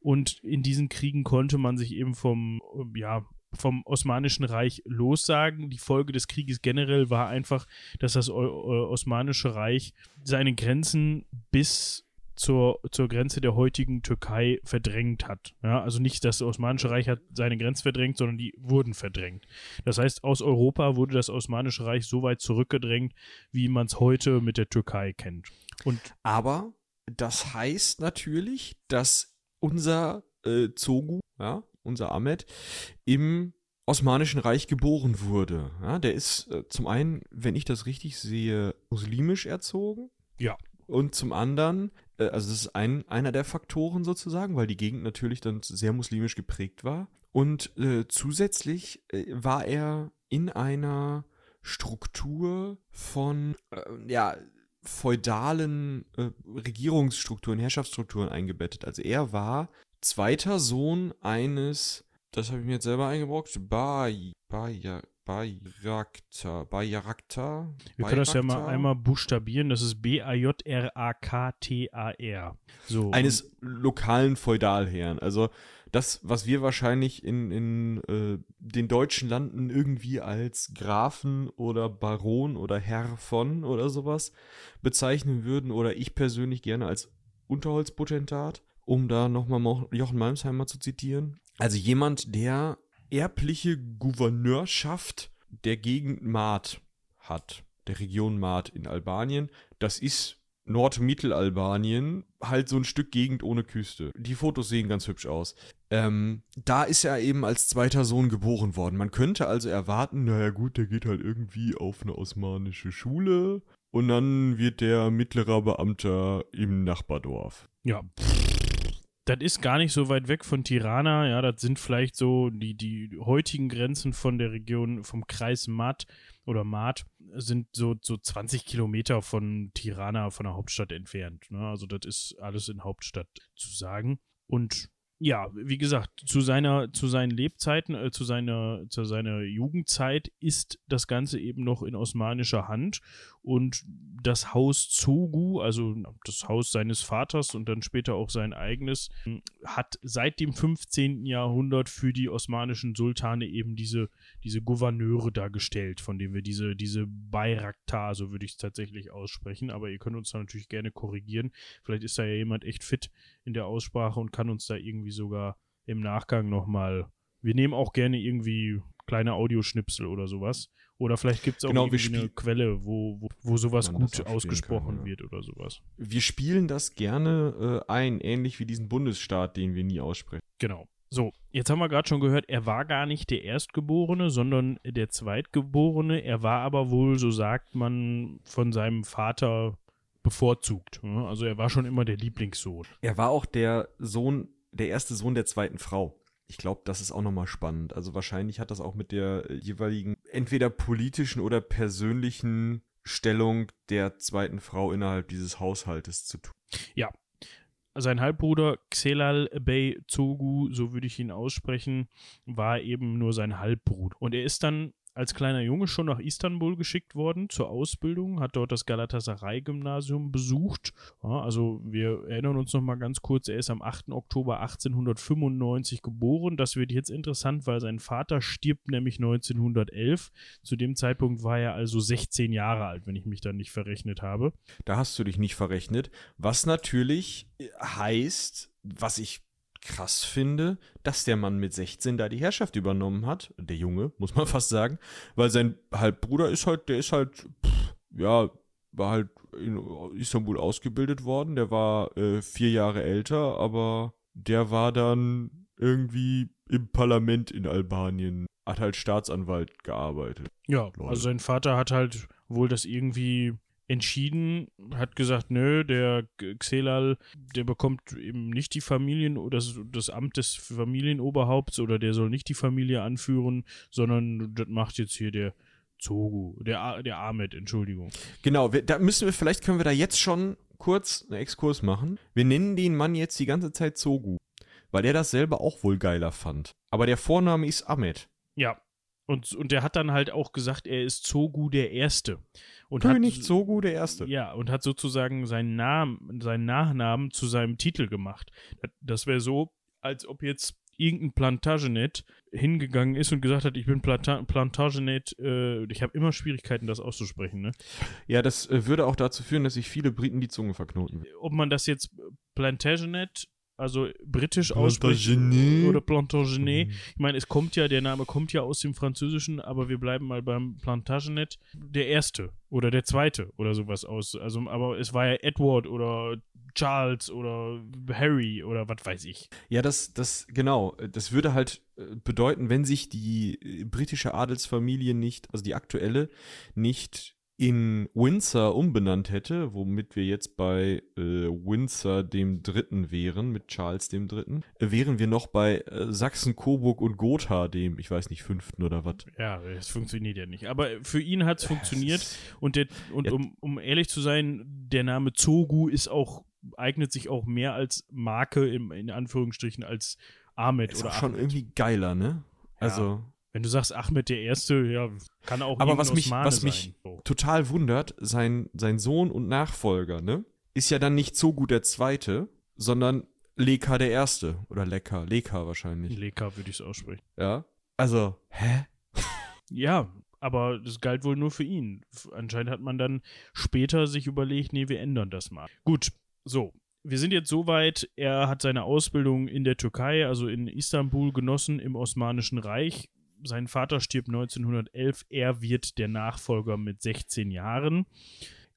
S1: Und in diesen Kriegen konnte man sich eben vom, ja, vom Osmanischen Reich lossagen. Die Folge des Krieges generell war einfach, dass das Osmanische Reich seine Grenzen bis zur, zur Grenze der heutigen Türkei verdrängt hat. Ja, also nicht das Osmanische Reich hat seine Grenzen verdrängt, sondern die wurden verdrängt. Das heißt, aus Europa wurde das Osmanische Reich so weit zurückgedrängt, wie man es heute mit der Türkei kennt. Und
S2: Aber das heißt natürlich, dass unser äh, Zogu, ja, unser Ahmed, im Osmanischen Reich geboren wurde. Ja, der ist äh, zum einen, wenn ich das richtig sehe, muslimisch erzogen.
S1: Ja.
S2: Und zum anderen, äh, also das ist ein, einer der Faktoren sozusagen, weil die Gegend natürlich dann sehr muslimisch geprägt war. Und äh, zusätzlich äh, war er in einer Struktur von, äh, ja, feudalen äh, Regierungsstrukturen, Herrschaftsstrukturen eingebettet. Also er war zweiter Sohn eines, das habe ich mir jetzt selber eingebrockt, Bay, Bay, Bayraktar, Bayraktar.
S1: wir können das ja mal einmal buchstabieren. Das ist B-A-J-R-A-K-T-A-R. So.
S2: eines lokalen Feudalherrn. Also das, was wir wahrscheinlich in, in äh, den deutschen Landen irgendwie als Grafen oder Baron oder Herr von oder sowas bezeichnen würden oder ich persönlich gerne als Unterholzpotentat, um da nochmal Jochen Malmsheimer zu zitieren. Also jemand, der erbliche Gouverneurschaft der Gegend Maat hat, der Region Maat in Albanien. Das ist Nordmittelalbanien, halt so ein Stück Gegend ohne Küste. Die Fotos sehen ganz hübsch aus. Ähm, da ist er eben als zweiter Sohn geboren worden. Man könnte also erwarten, naja gut, der geht halt irgendwie auf eine osmanische Schule und dann wird der mittlerer Beamter im Nachbardorf.
S1: Ja. Das ist gar nicht so weit weg von Tirana. Ja, das sind vielleicht so die, die heutigen Grenzen von der Region, vom Kreis Mat oder Mat, sind so, so 20 Kilometer von Tirana, von der Hauptstadt entfernt. Ne? Also, das ist alles in Hauptstadt zu sagen. Und ja, wie gesagt, zu seiner, zu seinen Lebzeiten, äh, zu seiner, zu seiner Jugendzeit ist das Ganze eben noch in osmanischer Hand und das Haus Zogu, also das Haus seines Vaters und dann später auch sein eigenes, hat seit dem 15. Jahrhundert für die osmanischen Sultane eben diese, diese Gouverneure dargestellt, von denen wir diese, diese Bayraktar, so würde ich es tatsächlich aussprechen, aber ihr könnt uns da natürlich gerne korrigieren. Vielleicht ist da ja jemand echt fit in der Aussprache und kann uns da irgendwie sogar im Nachgang nochmal. Wir nehmen auch gerne irgendwie kleine Audioschnipsel oder sowas. Oder vielleicht gibt es auch
S2: Genau,
S1: eine Quelle, wo, wo, wo sowas gut ausgesprochen
S2: kann, ja.
S1: wird oder sowas.
S2: Wir spielen das gerne äh, ein, ähnlich wie diesen Bundesstaat, den wir nie aussprechen.
S1: Genau. So, jetzt haben wir gerade schon gehört, er war gar nicht der Erstgeborene, sondern der Zweitgeborene. Er war aber wohl, so sagt man, von seinem Vater bevorzugt. ne? Also er war schon immer der Lieblingssohn.
S2: Er war auch der Sohn, der erste Sohn der zweiten Frau. Ich glaube, das ist auch nochmal spannend. Also wahrscheinlich hat das auch mit der äh, jeweiligen entweder politischen oder persönlichen Stellung der zweiten Frau innerhalb dieses Haushaltes zu tun.
S1: Sein Halbbruder Xelal Bey Zogu, so würde ich ihn aussprechen, war eben nur sein Halbbruder. Und er ist dann als kleiner Junge schon nach Istanbul geschickt worden zur Ausbildung, hat dort das Galatasaray-Gymnasium besucht. Ja, also wir erinnern uns noch mal ganz kurz, er ist am 8. Oktober 1895 geboren. Das wird jetzt interessant, weil sein Vater stirbt nämlich 1911. Zu dem Zeitpunkt war er also 16 Jahre alt, wenn ich mich dann nicht verrechnet habe.
S2: Da hast du dich nicht verrechnet. Was natürlich heißt, was ich krass finde, dass der Mann mit 16 da die Herrschaft übernommen hat. Der Junge, [laughs] muss man fast sagen. Weil sein Halbbruder ist halt, der ist halt, pff, ja, war halt in Istanbul ausgebildet worden. Der war äh, vier Jahre älter, aber der war dann irgendwie im Parlament in Albanien, hat halt Staatsanwalt gearbeitet.
S1: Ja,
S2: Lol.
S1: also sein Vater hat halt wohl das irgendwie entschieden, hat gesagt, nö, der Xelal, der bekommt eben nicht die Familien oder das, das Amt des Familienoberhaupts oder der soll nicht die Familie anführen, sondern das macht jetzt hier der Zogu, der, der Ahmed, Entschuldigung.
S2: Genau, wir, da müssen wir, vielleicht können wir da jetzt schon kurz einen Exkurs machen. Wir nennen den Mann jetzt die ganze Zeit Sogu, weil der das selber auch wohl geiler fand. Aber der Vorname ist Ahmed.
S1: Ja. Und, und der hat dann halt auch gesagt, er ist Zogu der Erste. Und
S2: König
S1: hat,
S2: Sogu der Erste.
S1: Ja, und hat sozusagen seinen Namen, seinen Nachnamen zu seinem Titel gemacht. Das, wäre so, als ob jetzt irgendein Plantagenet hingegangen ist und gesagt hat, ich bin Planta Plantagenet, äh, ich habe immer Schwierigkeiten, das auszusprechen, ne?
S2: Ja, das äh, würde auch dazu führen, dass sich viele Briten die Zunge verknoten.
S1: Ob man das jetzt Plantagenet, also britisch
S2: Plantagenet.
S1: oder Plantagenet, ich meine, es kommt ja, der Name kommt ja aus dem Französischen, aber wir bleiben mal beim Plantagenet, der Erste oder der Zweite oder sowas aus. Also, aber es war ja Edward oder Charles oder Harry oder was weiß ich.
S2: Ja, das, das, genau. Das würde halt äh, bedeuten, wenn sich die äh, britische Adelsfamilie nicht, also die aktuelle, nicht in Windsor umbenannt hätte, womit wir jetzt bei äh, Windsor dem Dritten wären, mit Charles dem Dritten, äh, wären wir noch bei äh, Sachsen, Coburg und Gotha dem, ich weiß nicht, Fünften oder was.
S1: Ja, es funktioniert ja nicht. Aber für ihn hat es funktioniert und, der, und
S2: Ja.
S1: um, um ehrlich zu sein, der Name Zogu ist auch, eignet sich auch mehr als Marke im, in Anführungsstrichen als Ahmed
S2: Ist
S1: oder
S2: auch schon
S1: Ahmed.
S2: irgendwie geiler, ne? Also,
S1: Wenn du sagst Ahmed der Erste, ja, kann auch
S2: Aber was mich-
S1: Osmane
S2: was mich-
S1: sein. So.
S2: total wundert, sein, sein Sohn und Nachfolger, ne? Ist ja dann nicht Sogu der Zweite, sondern Leka der Erste. Oder Leka, Leka wahrscheinlich.
S1: Leka würde ich es aussprechen.
S2: Ja. Also, hä?
S1: Ja, aber das galt wohl nur für ihn. Anscheinend hat man dann später sich überlegt, nee, wir ändern das mal. Gut, so. Wir sind jetzt so weit, er hat seine Ausbildung in der Türkei, also in Istanbul, genossen im Osmanischen Reich. Sein Vater stirbt 1911, er wird der Nachfolger mit 16 Jahren.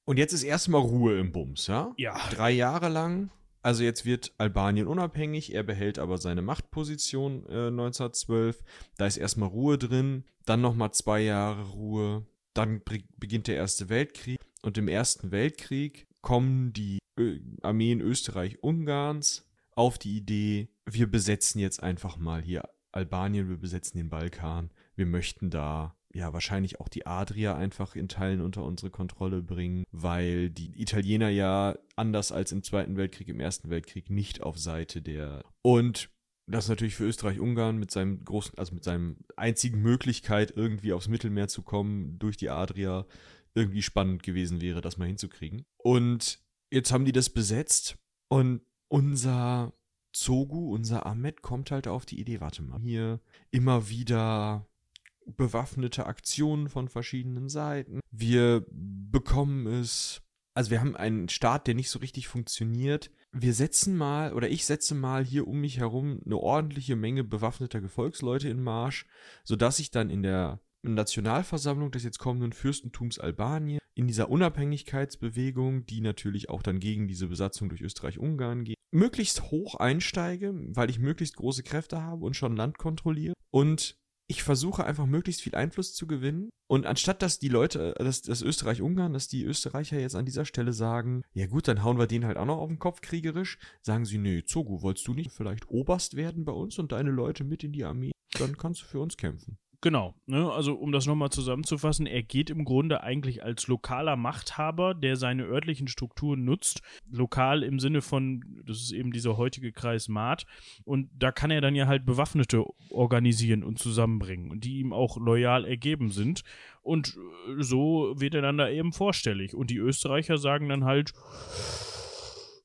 S2: Und jetzt ist erstmal Ruhe im Bums, ja?
S1: Ja.
S2: Drei Jahre lang. Also jetzt wird Albanien unabhängig, er behält aber seine Machtposition äh, 1912. Da ist erstmal Ruhe drin, dann nochmal zwei Jahre Ruhe, dann beginnt der Erste Weltkrieg und im Ersten Weltkrieg kommen die Ö Armeen Österreich-Ungarns auf die Idee, wir besetzen jetzt einfach mal hier Albanien, wir besetzen den Balkan, wir möchten da ja wahrscheinlich auch die Adria einfach in Teilen unter unsere Kontrolle bringen, weil die Italiener ja anders als im Zweiten Weltkrieg, im Ersten Weltkrieg nicht auf Seite der und das ist natürlich für Österreich-Ungarn mit seinem großen, also mit seinem einzigen Möglichkeit, irgendwie aufs Mittelmeer zu kommen, durch die Adria, irgendwie spannend gewesen wäre, das mal hinzukriegen. Und jetzt haben die das besetzt und unser Zogu, unser Ahmed, kommt halt auf die Idee, warte mal, hier immer wieder bewaffnete Aktionen von verschiedenen Seiten. Wir bekommen es, also wir haben einen Staat, der nicht so richtig funktioniert. Wir setzen mal, oder ich setze mal hier um mich herum eine ordentliche Menge bewaffneter Gefolgsleute in Marsch, sodass ich dann in der Nationalversammlung des jetzt kommenden Fürstentums Albanien in dieser Unabhängigkeitsbewegung, die natürlich auch dann gegen diese Besatzung durch Österreich-Ungarn geht, möglichst hoch einsteige, weil ich möglichst große Kräfte habe und schon Land kontrolliere und ich versuche einfach möglichst viel Einfluss zu gewinnen. Und anstatt dass die Leute, dass das Österreich-Ungarn, dass die Österreicher jetzt an dieser Stelle sagen, ja gut, dann hauen wir den halt auch noch auf den Kopf kriegerisch, sagen sie, nee, Zogu, wolltest du nicht vielleicht Oberst werden bei uns und deine Leute mit in die Armee? Dann kannst du für uns kämpfen.
S1: Genau, ne? also um das nochmal zusammenzufassen, er geht im Grunde eigentlich als lokaler Machthaber, der seine örtlichen Strukturen nutzt, lokal im Sinne von, das ist eben dieser heutige Kreis Maat, und da kann er dann ja halt Bewaffnete organisieren und zusammenbringen, die ihm auch loyal ergeben sind, und äh, so wird er dann da eben vorstellig, und die Österreicher sagen dann halt,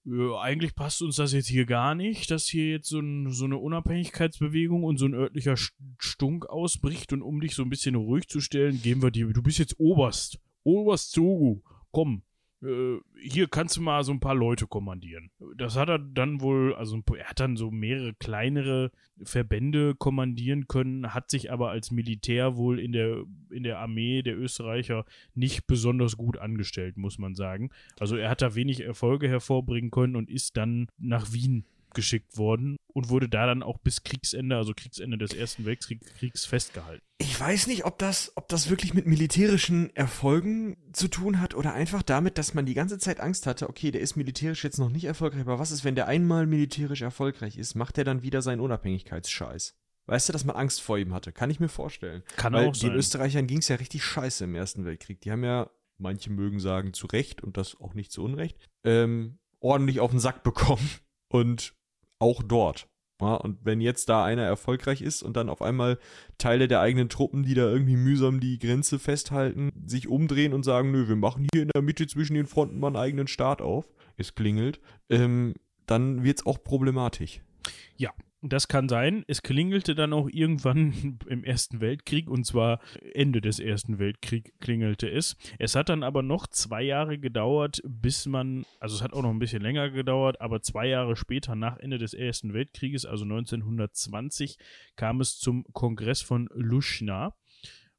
S1: ja, eigentlich passt uns das jetzt hier gar nicht, dass hier jetzt so, ein, so eine Unabhängigkeitsbewegung und so ein örtlicher St- Stunk ausbricht und um dich so ein bisschen ruhig zu stellen, geben wir dir, du bist jetzt Oberst. Oberst Zogu, komm, äh, hier kannst du mal so ein paar Leute kommandieren. Das hat er dann wohl, also er hat dann so mehrere kleinere Verbände kommandieren können, hat sich aber als Militär wohl in der, in der Armee der Österreicher nicht besonders gut angestellt, muss man sagen. Also er hat da wenig Erfolge hervorbringen können und ist dann nach Wien geschickt worden und wurde da dann auch bis Kriegsende, also Kriegsende des Ersten Weltkriegs festgehalten.
S2: Ich weiß nicht, ob das, ob das wirklich mit militärischen Erfolgen zu tun hat oder einfach damit, dass man die ganze Zeit Angst hatte, okay, der ist militärisch jetzt noch nicht erfolgreich, aber was ist, wenn der einmal militärisch erfolgreich ist, macht er dann wieder seinen Unabhängigkeitsscheiß? Weißt du, dass man Angst vor ihm hatte? Kann ich mir vorstellen.
S1: Kann
S2: Weil
S1: auch sein.
S2: den Österreichern ging es ja richtig scheiße im Ersten Weltkrieg. Die haben ja, manche mögen sagen zu Recht und das auch nicht zu Unrecht, ähm, ordentlich auf den Sack bekommen. Und auch dort. Ja, und wenn jetzt da einer erfolgreich ist und dann auf einmal Teile der eigenen Truppen, die da irgendwie mühsam die Grenze festhalten, sich umdrehen und sagen, nö, wir machen hier in der Mitte zwischen den Fronten mal einen eigenen Staat auf, es klingelt, ähm, dann wird's auch problematisch.
S1: Ja, das kann sein. Es klingelte dann auch irgendwann [laughs] im Ersten Weltkrieg und zwar Ende des Ersten Weltkriegs klingelte es. Es hat dann aber noch zwei Jahre gedauert, bis man, also es hat auch noch ein bisschen länger gedauert, aber zwei Jahre später nach Ende des Ersten Weltkrieges, also 1920, kam es zum Kongress von Luschna.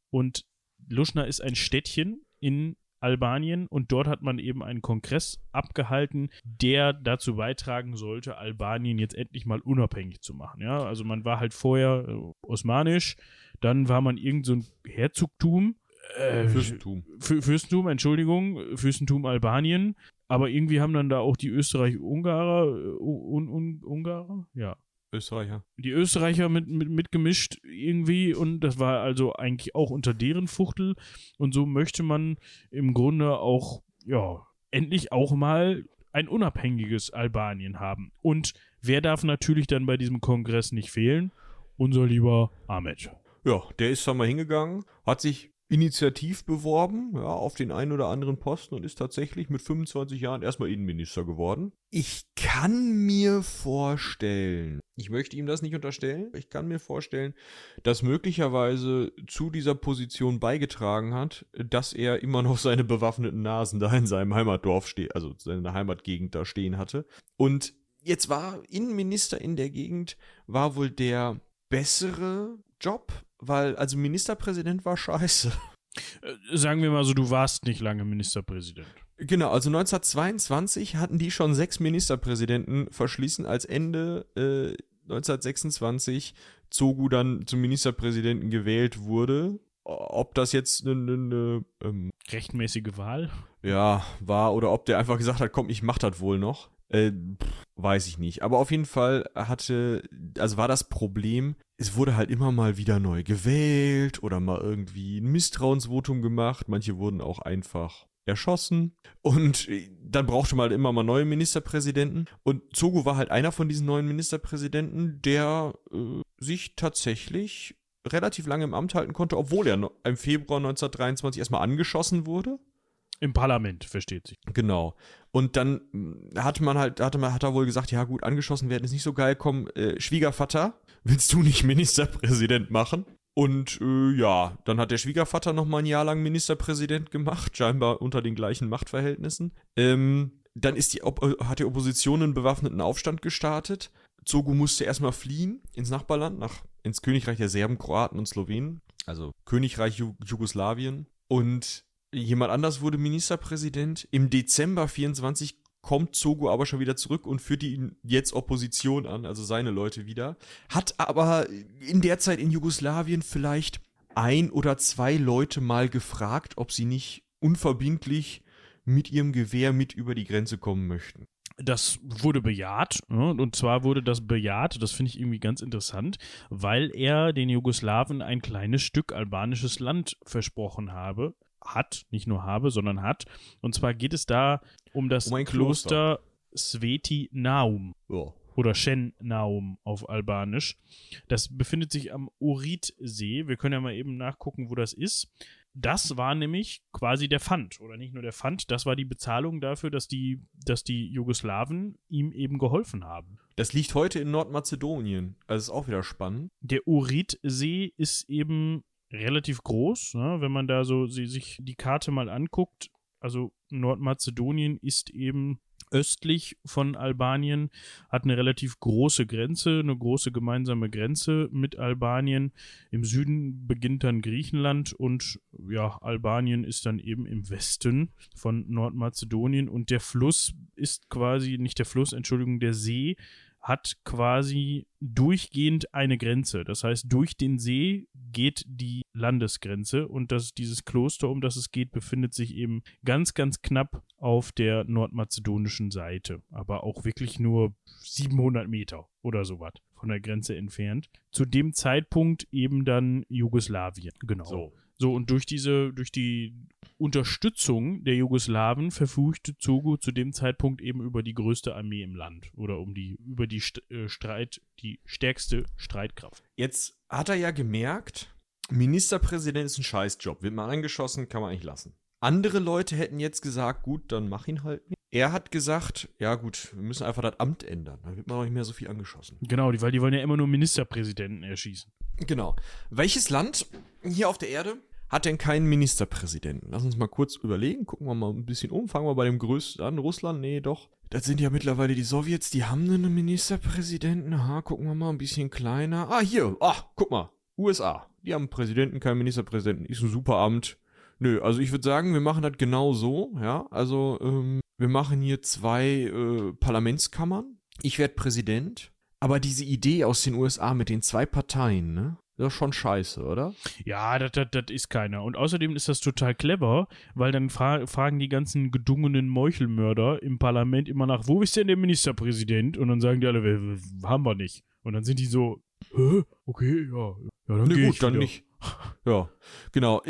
S1: Und Luschna ist ein Städtchen in Albanien und dort hat man eben einen Kongress abgehalten, der dazu beitragen sollte, Albanien jetzt endlich mal unabhängig zu machen. Ja, also man war halt vorher äh, osmanisch, dann war man irgend so ein Herzogtum. Äh,
S2: Fürstentum.
S1: Fü- Fürstentum, Entschuldigung, Fürstentum Albanien. Aber irgendwie haben dann da auch die Österreich-Ungarer, äh, Un Un Ungarer, ja,
S2: Österreicher.
S1: die Österreicher mit, mit, mitgemischt irgendwie und das war also eigentlich auch unter deren Fuchtel und so möchte man im Grunde auch, ja, endlich auch mal ein unabhängiges Albanien haben. Und wer darf natürlich dann bei diesem Kongress nicht fehlen? Unser lieber Ahmed.
S2: Ja, der ist dann mal hingegangen, hat sich initiativ beworben, ja, auf den einen oder anderen Posten und ist tatsächlich mit 25 Jahren erstmal Innenminister geworden. Ich kann mir vorstellen, ich möchte ihm das nicht unterstellen, ich kann mir vorstellen, dass möglicherweise zu dieser Position beigetragen hat, dass er immer noch seine bewaffneten Nasen da in seinem Heimatdorf steht, also seine Heimatgegend da stehen hatte. Und jetzt war Innenminister in der Gegend, war wohl der bessere Job, weil, also Ministerpräsident war scheiße. [laughs]
S1: Äh, sagen wir mal so, du warst nicht lange Ministerpräsident.
S2: Genau, also 1922 hatten die schon sechs Ministerpräsidenten verschließen, als Ende äh, 1926 Zogu dann zum Ministerpräsidenten gewählt wurde. Ob das jetzt eine, eine, eine ähm,
S1: Rechtmäßige Wahl?
S2: ja, war oder ob der einfach gesagt hat, komm, ich mach das wohl noch. Äh, pff, weiß ich nicht. Aber auf jeden Fall hatte, also war das Problem, es wurde halt immer mal wieder neu gewählt oder mal irgendwie ein Misstrauensvotum gemacht. Manche wurden auch einfach erschossen. Und äh, dann brauchte man halt immer mal neue Ministerpräsidenten. Und Zogu war halt einer von diesen neuen Ministerpräsidenten, der äh, sich tatsächlich relativ lange im Amt halten konnte, obwohl er im Februar 1923 erstmal angeschossen wurde.
S1: Im Parlament, versteht sich.
S2: Genau. Und dann mh, hatte man halt, hatte man, hat er wohl gesagt, ja gut, angeschossen werden ist nicht so geil, komm, äh, Schwiegervater, willst du nicht [laughs] Ministerpräsident machen? Und äh, ja, dann hat der Schwiegervater noch mal ein Jahr lang Ministerpräsident gemacht, scheinbar unter den gleichen Machtverhältnissen. Ähm, dann ist die, Op hat die Opposition einen bewaffneten Aufstand gestartet. Zogu musste erstmal fliehen ins Nachbarland, nach, ins Königreich der Serben, Kroaten und Slowenen, also Königreich Ju Jugoslawien. Und jemand anders wurde Ministerpräsident. Im Dezember 24 kommt Zogu aber schon wieder zurück und führt die jetzt Opposition an, also seine Leute wieder. Hat aber in der Zeit in Jugoslawien vielleicht ein oder zwei Leute mal gefragt, ob sie nicht unverbindlich mit ihrem Gewehr mit über die Grenze kommen möchten.
S1: das wurde bejaht. Ne? Und zwar wurde das bejaht, das finde ich irgendwie ganz interessant, weil er den Jugoslawen ein kleines Stück albanisches Land versprochen habe. Hat, nicht nur habe, sondern hat. Und zwar geht es da um das
S2: Um ein
S1: Kloster Sveti Naum
S2: Ja.
S1: oder Shen Naum auf Albanisch. Das befindet sich am Uritsee. Wir können ja mal eben nachgucken, wo das ist. Das war nämlich quasi der Pfand, oder nicht nur der Pfand, das war die Bezahlung dafür, dass die, dass die Jugoslawen ihm eben geholfen haben.
S2: Das liegt heute in Nordmazedonien. Also ist auch wieder spannend.
S1: Der Uritsee ist eben relativ groß, ne? wenn man da so sie, sich die Karte mal anguckt. Also Nordmazedonien ist eben östlich von Albanien, hat eine relativ große Grenze, eine große gemeinsame Grenze mit Albanien. Im Süden beginnt dann Griechenland und ja, Albanien ist dann eben im Westen von Nordmazedonien und der Fluss ist quasi, nicht der Fluss, Entschuldigung, der See hat quasi durchgehend eine Grenze. Das heißt, durch den See geht die Landesgrenze und das, dieses Kloster, um das es geht, befindet sich eben ganz, ganz knapp auf der nordmazedonischen Seite. Aber auch wirklich nur 700 Meter oder sowas von der Grenze entfernt. Zu dem Zeitpunkt eben dann Jugoslawien. Genau.
S2: So.
S1: So, und durch diese, durch die Unterstützung der Jugoslawen verfügte Zogu zu dem Zeitpunkt eben über die größte Armee im Land oder um die, über die St äh, Streit, die stärkste Streitkraft.
S2: Jetzt hat er ja gemerkt, Ministerpräsident ist ein Scheißjob. Wird mal angeschossen, kann man eigentlich lassen. Andere Leute hätten jetzt gesagt, gut, dann mach ihn halt nicht. Er hat gesagt, ja gut, wir müssen einfach das Amt ändern. Dann wird man auch nicht mehr so viel angeschossen.
S1: Genau, die, weil die wollen ja immer nur Ministerpräsidenten erschießen.
S2: Genau. Welches Land hier auf der Erde hat denn keinen Ministerpräsidenten? Lass uns mal kurz überlegen, gucken wir mal ein bisschen um, fangen wir bei dem größten an, Russland, nee, doch. Das sind ja mittlerweile die Sowjets, die haben einen Ministerpräsidenten, aha, gucken wir mal ein bisschen kleiner. Ah, hier, ah, guck mal, USA, die haben einen Präsidenten, keinen Ministerpräsidenten, ist ein super Amt. Nö, also ich würde sagen, wir machen das genau so, ja, also ähm, wir machen hier zwei äh, Parlamentskammern, ich werde Präsident, aber diese Idee aus den USA mit den zwei Parteien, ne? Das ist schon scheiße, oder?
S1: Ja, das, das, das ist keiner. Und außerdem ist das total clever, weil dann fra fragen die ganzen gedungenen Meuchelmörder im Parlament immer nach, wo ist denn der Ministerpräsident? Und dann sagen die alle, "Wir- wir- haben wir nicht. Und dann sind die so, hä? Okay, ja. Ja, dann
S2: Nee, gut,
S1: ich
S2: dann
S1: wieder.
S2: nicht. Ja, genau.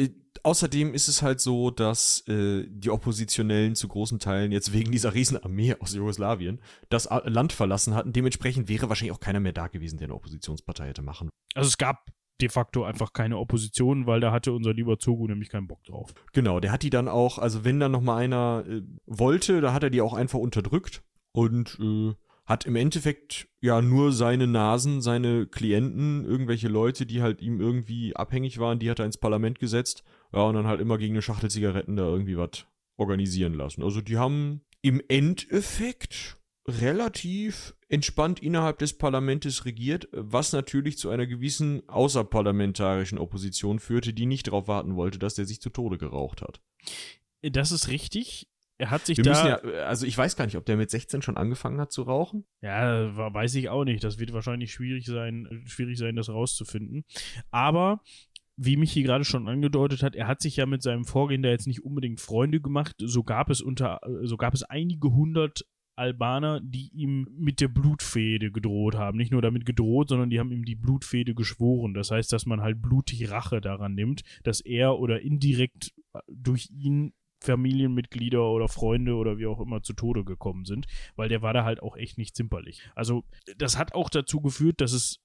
S2: Außerdem ist es halt so, dass äh, die Oppositionellen zu großen Teilen jetzt wegen dieser Riesenarmee aus Jugoslawien das Land verlassen hatten. Dementsprechend wäre wahrscheinlich auch keiner mehr da gewesen, der eine Oppositionspartei hätte machen.
S1: Also es gab de facto einfach keine Opposition, weil da hatte unser lieber Zogu nämlich keinen Bock drauf.
S2: Genau, der hat die dann auch, also wenn dann noch mal einer äh, wollte, da hat er die auch einfach unterdrückt und äh, hat im Endeffekt ja nur seine Nasen, seine Klienten, irgendwelche Leute, die halt ihm irgendwie abhängig waren, die hat er ins Parlament gesetzt. Ja, und dann halt immer gegen eine Schachtel Zigaretten da irgendwie was organisieren lassen. Also die haben im Endeffekt relativ entspannt innerhalb des Parlamentes regiert, was natürlich zu einer gewissen außerparlamentarischen Opposition führte, die nicht darauf warten wollte, dass der sich zu Tode geraucht hat.
S1: Das ist richtig. Er hat sich
S2: Wir
S1: da.
S2: ja, also ich weiß gar nicht, ob der mit 16 schon angefangen hat zu rauchen.
S1: Ja, weiß ich auch nicht. Das wird wahrscheinlich schwierig sein, schwierig sein, das rauszufinden. Aber wie Michi gerade schon angedeutet hat, er hat sich ja mit seinem Vorgehen da jetzt nicht unbedingt Freunde gemacht. So gab es unter, so gab es einige hundert Albaner, die ihm mit der Blutfehde gedroht haben. Nicht nur damit gedroht, sondern die haben ihm die Blutfehde geschworen. Das heißt, dass man halt blutig Rache daran nimmt, dass er oder indirekt durch ihn Familienmitglieder oder Freunde oder wie auch immer zu Tode gekommen sind, weil der war da halt auch echt nicht zimperlich. Also das hat auch dazu geführt, dass es